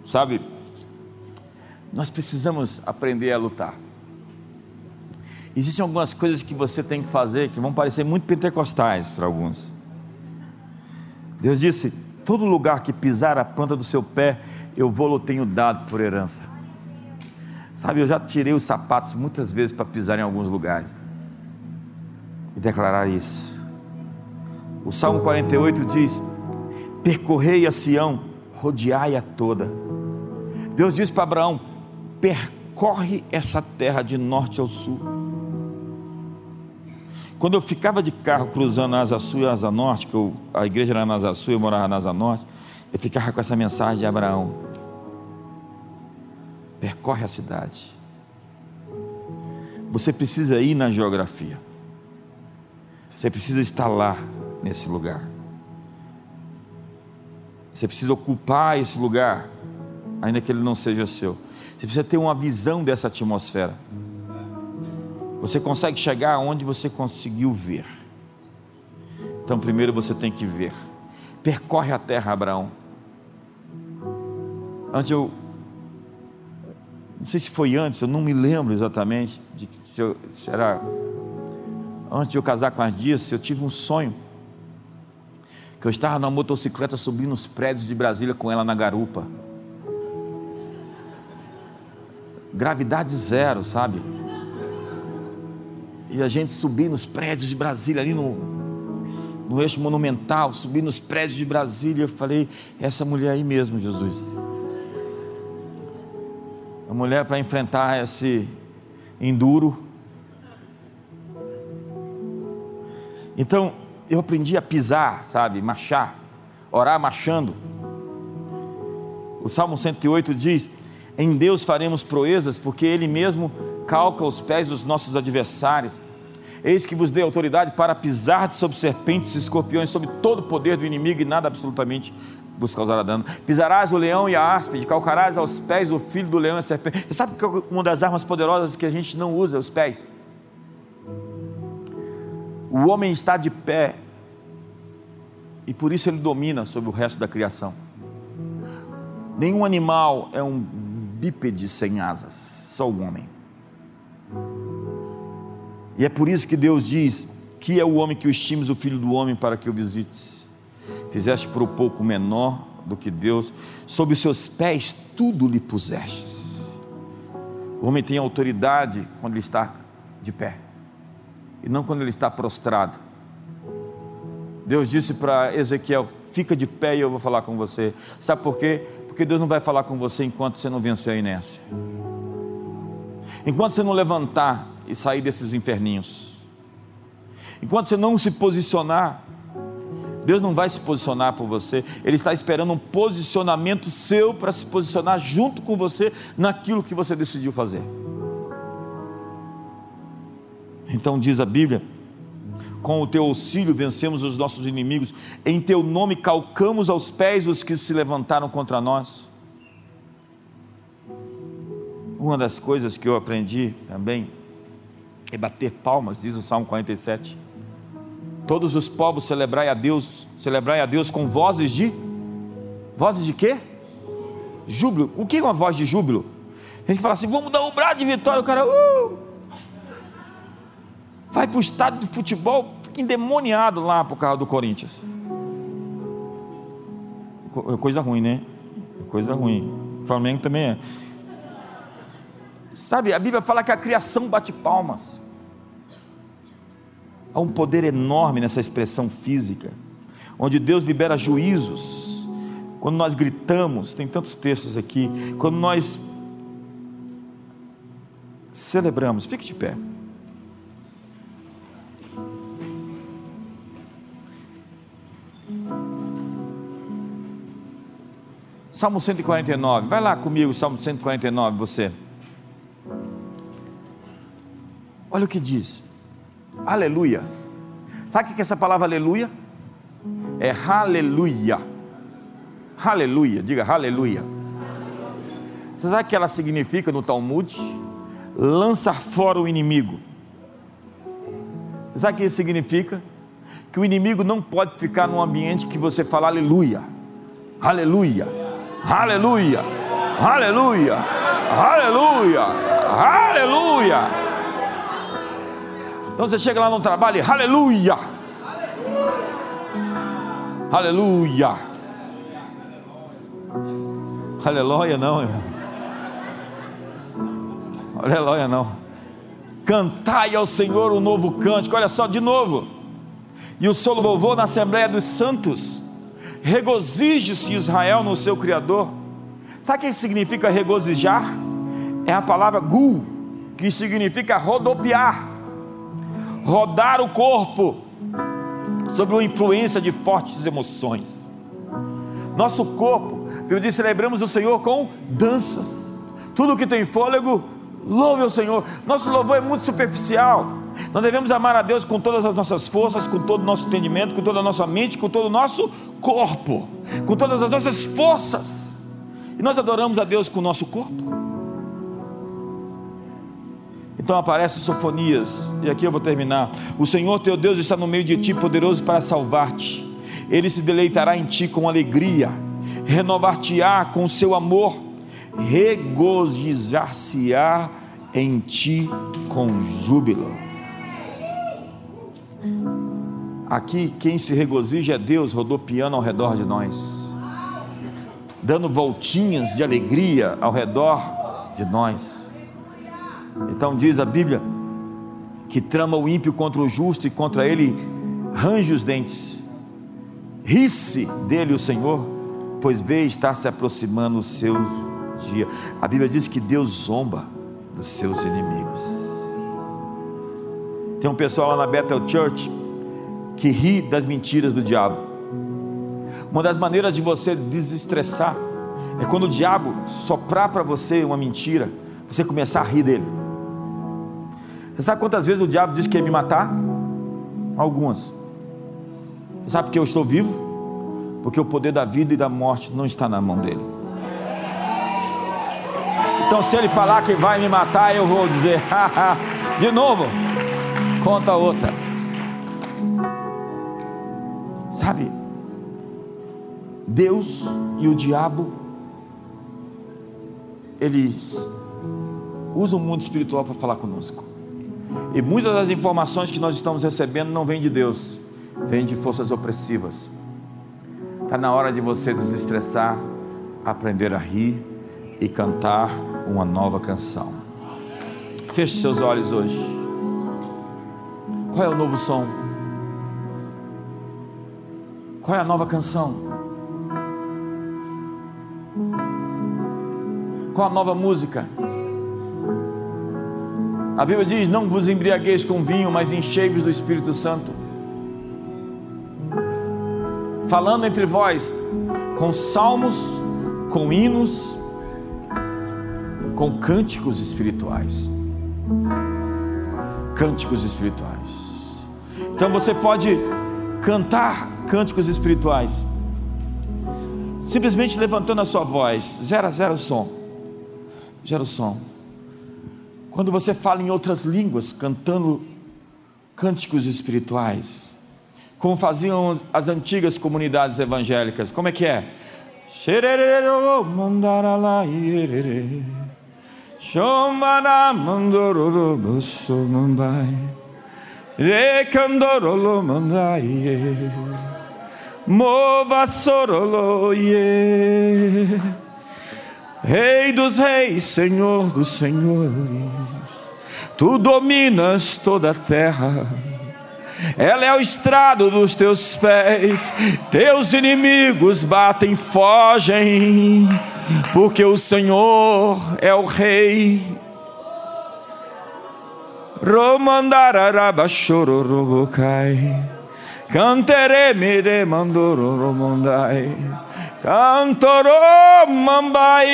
Sabe, nós precisamos aprender a lutar. Existem algumas coisas que você tem que fazer que vão parecer muito pentecostais para alguns. Deus disse: todo lugar que pisar a planta do seu pé, eu vou-lo tenho dado por herança. Sabe, eu já tirei os sapatos muitas vezes para pisar em alguns lugares e declarar isso. O Salmo 48 diz: Percorrei a Sião, rodeai-a toda. Deus diz para Abraão: percorre essa terra de norte ao sul. Quando eu ficava de carro cruzando a Asa Sul e a Asa Norte, que eu, a igreja era na Asa Sul e eu morava na Asa Norte, eu ficava com essa mensagem de Abraão: percorre a cidade. Você precisa ir na geografia. Você precisa estar lá nesse lugar. Você precisa ocupar esse lugar, ainda que ele não seja seu. Você precisa ter uma visão dessa atmosfera. Você consegue chegar onde você conseguiu ver. Então, primeiro você tem que ver. Percorre a terra, Abraão. Antes eu. Não sei se foi antes, eu não me lembro exatamente. De, se, eu. Antes de eu casar com as Dias, eu tive um sonho. Que eu estava na motocicleta subindo os prédios de Brasília com ela na garupa gravidade zero, sabe? E a gente subir nos prédios de Brasília, ali no, no eixo monumental, subir nos prédios de Brasília. Eu falei: essa mulher aí mesmo, Jesus. A mulher para enfrentar esse enduro. Então, eu aprendi a pisar, sabe? Marchar, orar marchando. O Salmo 108 diz: em Deus faremos proezas, porque Ele mesmo calca os pés dos nossos adversários. Eis que vos dei autoridade para pisar sobre serpentes e escorpiões, sobre todo o poder do inimigo, e nada absolutamente vos causará dano. Pisarás o leão e a áspide, calcarás aos pés o filho do leão e a serpente. Você sabe que é uma das armas poderosas que a gente não usa, os pés? O homem está de pé, e por isso ele domina sobre o resto da criação. Nenhum animal é um bípede sem asas, só o homem. E é por isso que Deus diz: Que é o homem que o estimes o filho do homem para que o visites? Fizeste por um pouco menor do que Deus, sob os seus pés tudo lhe pusestes. O homem tem autoridade quando ele está de pé, e não quando ele está prostrado. Deus disse para Ezequiel: Fica de pé e eu vou falar com você. Sabe por quê? Porque Deus não vai falar com você enquanto você não vencer a inércia. Enquanto você não levantar e sair desses inferninhos. Enquanto você não se posicionar, Deus não vai se posicionar por você, Ele está esperando um posicionamento seu para se posicionar junto com você naquilo que você decidiu fazer. Então diz a Bíblia com o teu auxílio vencemos os nossos inimigos, em teu nome calcamos aos pés os que se levantaram contra nós. Uma das coisas que eu aprendi também é bater palmas, diz o Salmo 47. Todos os povos celebrai a Deus, celebrai a Deus com vozes de vozes de quê? Júbilo. O que é uma voz de júbilo? A gente fala assim, vamos dar um brado de vitória, o cara, uh! Vai para o estádio de futebol, fica endemoniado lá por causa do Corinthians. Coisa ruim, né? Coisa ruim. O Flamengo também é. Sabe, a Bíblia fala que a criação bate palmas. Há um poder enorme nessa expressão física, onde Deus libera juízos. Quando nós gritamos, tem tantos textos aqui, quando nós celebramos, fique de pé. Salmo 149, vai lá comigo, Salmo 149, você. Olha o que diz. Aleluia. Sabe o que é essa palavra aleluia? É aleluia. Aleluia, diga aleluia. Você sabe o que ela significa no Talmud? Lança fora o inimigo. Você sabe o que isso significa? Que o inimigo não pode ficar num ambiente que você fala aleluia, aleluia, aleluia, aleluia, aleluia, aleluia. Então você chega lá no trabalho e aleluia. Aleluia. Aleluia não, irmão. Aleluia não. Cantai ao Senhor um novo cântico. Olha só, de novo. E o seu louvor na Assembleia dos Santos. Regozije-se Israel no seu Criador. Sabe o que significa regozijar? É a palavra gul, que significa rodopiar rodar o corpo sob a influência de fortes emoções. Nosso corpo, eu disse, celebramos o Senhor com danças. Tudo que tem fôlego, louve o Senhor. Nosso louvor é muito superficial. Nós devemos amar a Deus com todas as nossas forças, com todo o nosso entendimento, com toda a nossa mente, com todo o nosso corpo, com todas as nossas forças. E nós adoramos a Deus com o nosso corpo. Então aparece Sofonias, e aqui eu vou terminar. O Senhor teu Deus está no meio de ti, poderoso para salvar-te. Ele se deleitará em ti com alegria, renovar-te-á com seu amor, regozijar-se-á em ti com júbilo. Aqui quem se regozija é Deus rodopiando ao redor de nós, dando voltinhas de alegria ao redor de nós. Então diz a Bíblia que trama o ímpio contra o justo e contra ele range os dentes. Ri-se dele o Senhor, pois vê estar se aproximando o seu dia. A Bíblia diz que Deus zomba dos seus inimigos. Tem um pessoal lá na Bethel Church que ri das mentiras do diabo. Uma das maneiras de você desestressar é quando o diabo soprar para você uma mentira, você começar a rir dele. Você sabe quantas vezes o diabo disse que ia me matar? Algumas. Você sabe porque eu estou vivo? Porque o poder da vida e da morte não está na mão dele. Então, se ele falar que vai me matar, eu vou dizer, de novo, conta outra. Sabe, Deus e o diabo, eles usam o mundo espiritual para falar conosco. E muitas das informações que nós estamos recebendo não vêm de Deus, vêm de forças opressivas. Está na hora de você desestressar, aprender a rir e cantar uma nova canção. Feche seus olhos hoje. Qual é o novo som? Qual é a nova canção? Qual a nova música? A Bíblia diz: Não vos embriagueis com vinho, mas enchei-vos do Espírito Santo. Falando entre vós, com salmos, com hinos, com cânticos espirituais. Cânticos espirituais. Então você pode cantar cânticos espirituais, simplesmente levantando a sua voz, zero a zero o som, zero o som. Quando você fala em outras línguas, cantando cânticos espirituais, como faziam as antigas comunidades evangélicas, como é que é? Mova. Rei dos reis, Senhor dos senhores, tu dominas toda a terra. Ela é o estrado dos teus pés, teus inimigos batem, fogem, porque o Senhor é o Rei. Romandararabachororobocai, Cantere mire mandoro mondai. Cantoro mambai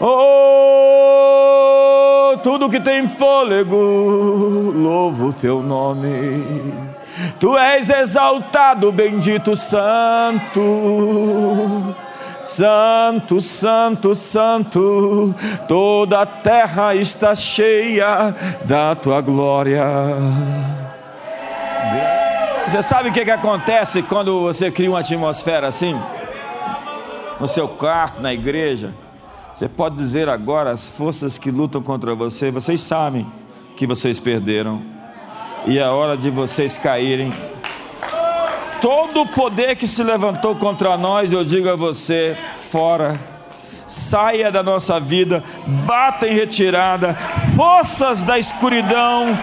Oh, tudo que tem fôlego, louvo o teu nome. Tu és exaltado, bendito Santo. Santo, Santo, Santo, toda a terra está cheia da tua glória. Você sabe o que, que acontece quando você cria uma atmosfera assim? No seu quarto, na igreja. Você pode dizer agora as forças que lutam contra você, vocês sabem que vocês perderam. E é hora de vocês caírem. Todo o poder que se levantou contra nós, eu digo a você, fora saia da nossa vida, bata em retirada, forças da escuridão,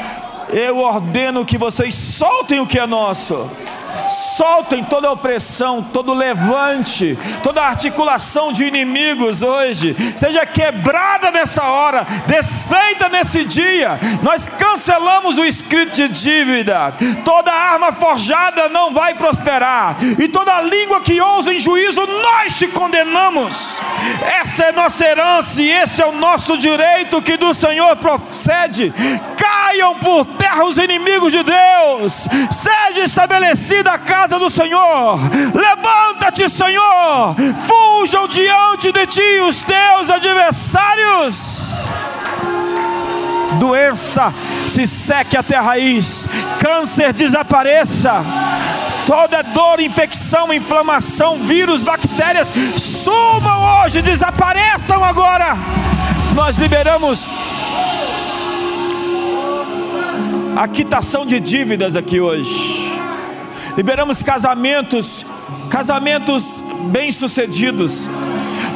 eu ordeno que vocês soltem o que é nosso soltem toda opressão, todo levante, toda articulação de inimigos hoje, seja quebrada nessa hora, desfeita nesse dia. Nós cancelamos o escrito de dívida, toda arma forjada não vai prosperar, e toda língua que ousa em juízo, nós te condenamos. Essa é nossa herança e esse é o nosso direito que do Senhor procede. Caiam por terra os inimigos de Deus, seja estabelecida a casa do Senhor. Levanta-te, Senhor. Fujam diante de ti os teus adversários. Doença se seque até a raiz, câncer desapareça, toda dor, infecção, inflamação, vírus, bactérias, sumam hoje, desapareçam agora. Nós liberamos a quitação de dívidas aqui hoje liberamos casamentos, casamentos bem-sucedidos,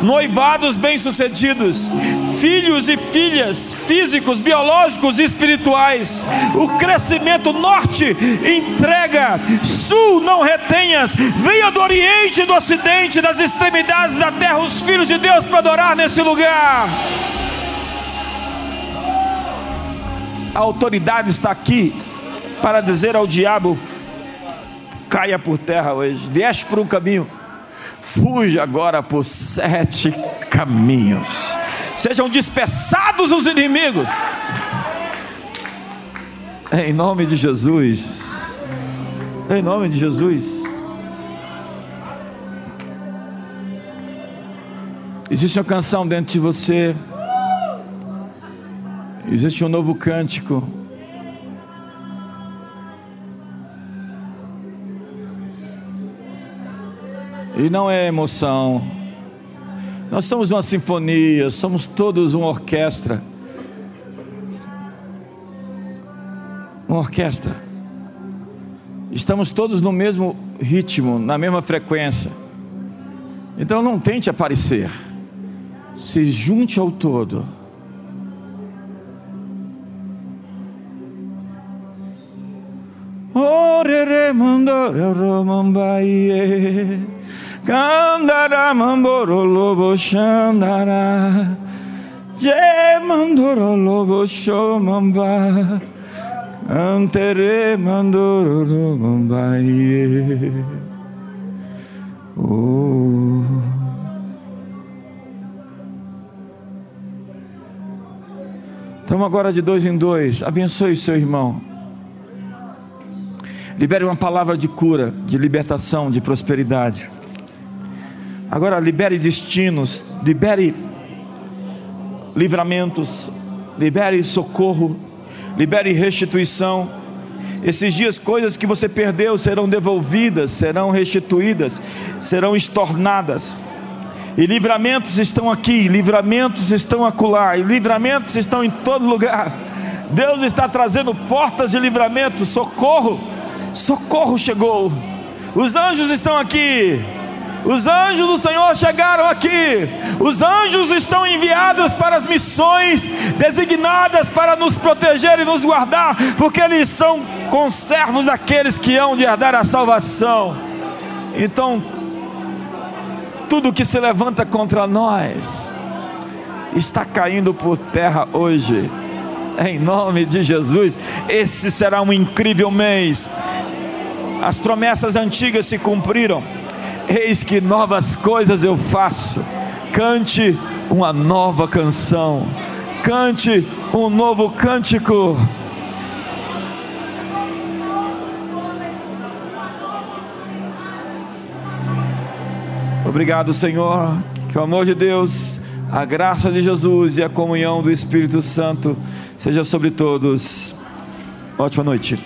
noivados bem-sucedidos, filhos e filhas físicos, biológicos e espirituais. O crescimento norte entrega, sul não retenhas. Venha do oriente, do ocidente, das extremidades da terra, os filhos de Deus para adorar nesse lugar. A autoridade está aqui para dizer ao diabo: caia por terra hoje. Vieste por um caminho, fuja agora por sete caminhos. Sejam dispersados os inimigos. Em nome de Jesus. Em nome de Jesus. Existe uma canção dentro de você. Existe um novo cântico E não é emoção. Nós somos uma sinfonia, somos todos uma orquestra. Uma orquestra. Estamos todos no mesmo ritmo, na mesma frequência. Então não tente aparecer. Se junte ao todo. Orere mandore romambaie. Candara mamboro lobo shandara Je mandoro lobo shomamba Antere mandoro ye Oh. Então agora de dois em dois, abençoe seu irmão. Libere uma palavra de cura, de libertação, de prosperidade. Agora libere destinos, libere livramentos, libere socorro, libere restituição. Esses dias, coisas que você perdeu serão devolvidas, serão restituídas, serão estornadas. E livramentos estão aqui, livramentos estão acolá, e livramentos estão em todo lugar. Deus está trazendo portas de livramento, socorro, socorro chegou. Os anjos estão aqui. Os anjos do Senhor chegaram aqui. Os anjos estão enviados para as missões designadas para nos proteger e nos guardar, porque eles são conservos daqueles que hão de herdar a salvação. Então, tudo que se levanta contra nós está caindo por terra hoje. Em nome de Jesus. Esse será um incrível mês. As promessas antigas se cumpriram. Eis que novas coisas eu faço. Cante uma nova canção. Cante um novo cântico. Obrigado, Senhor. Que o amor de Deus, a graça de Jesus e a comunhão do Espírito Santo seja sobre todos. Ótima noite.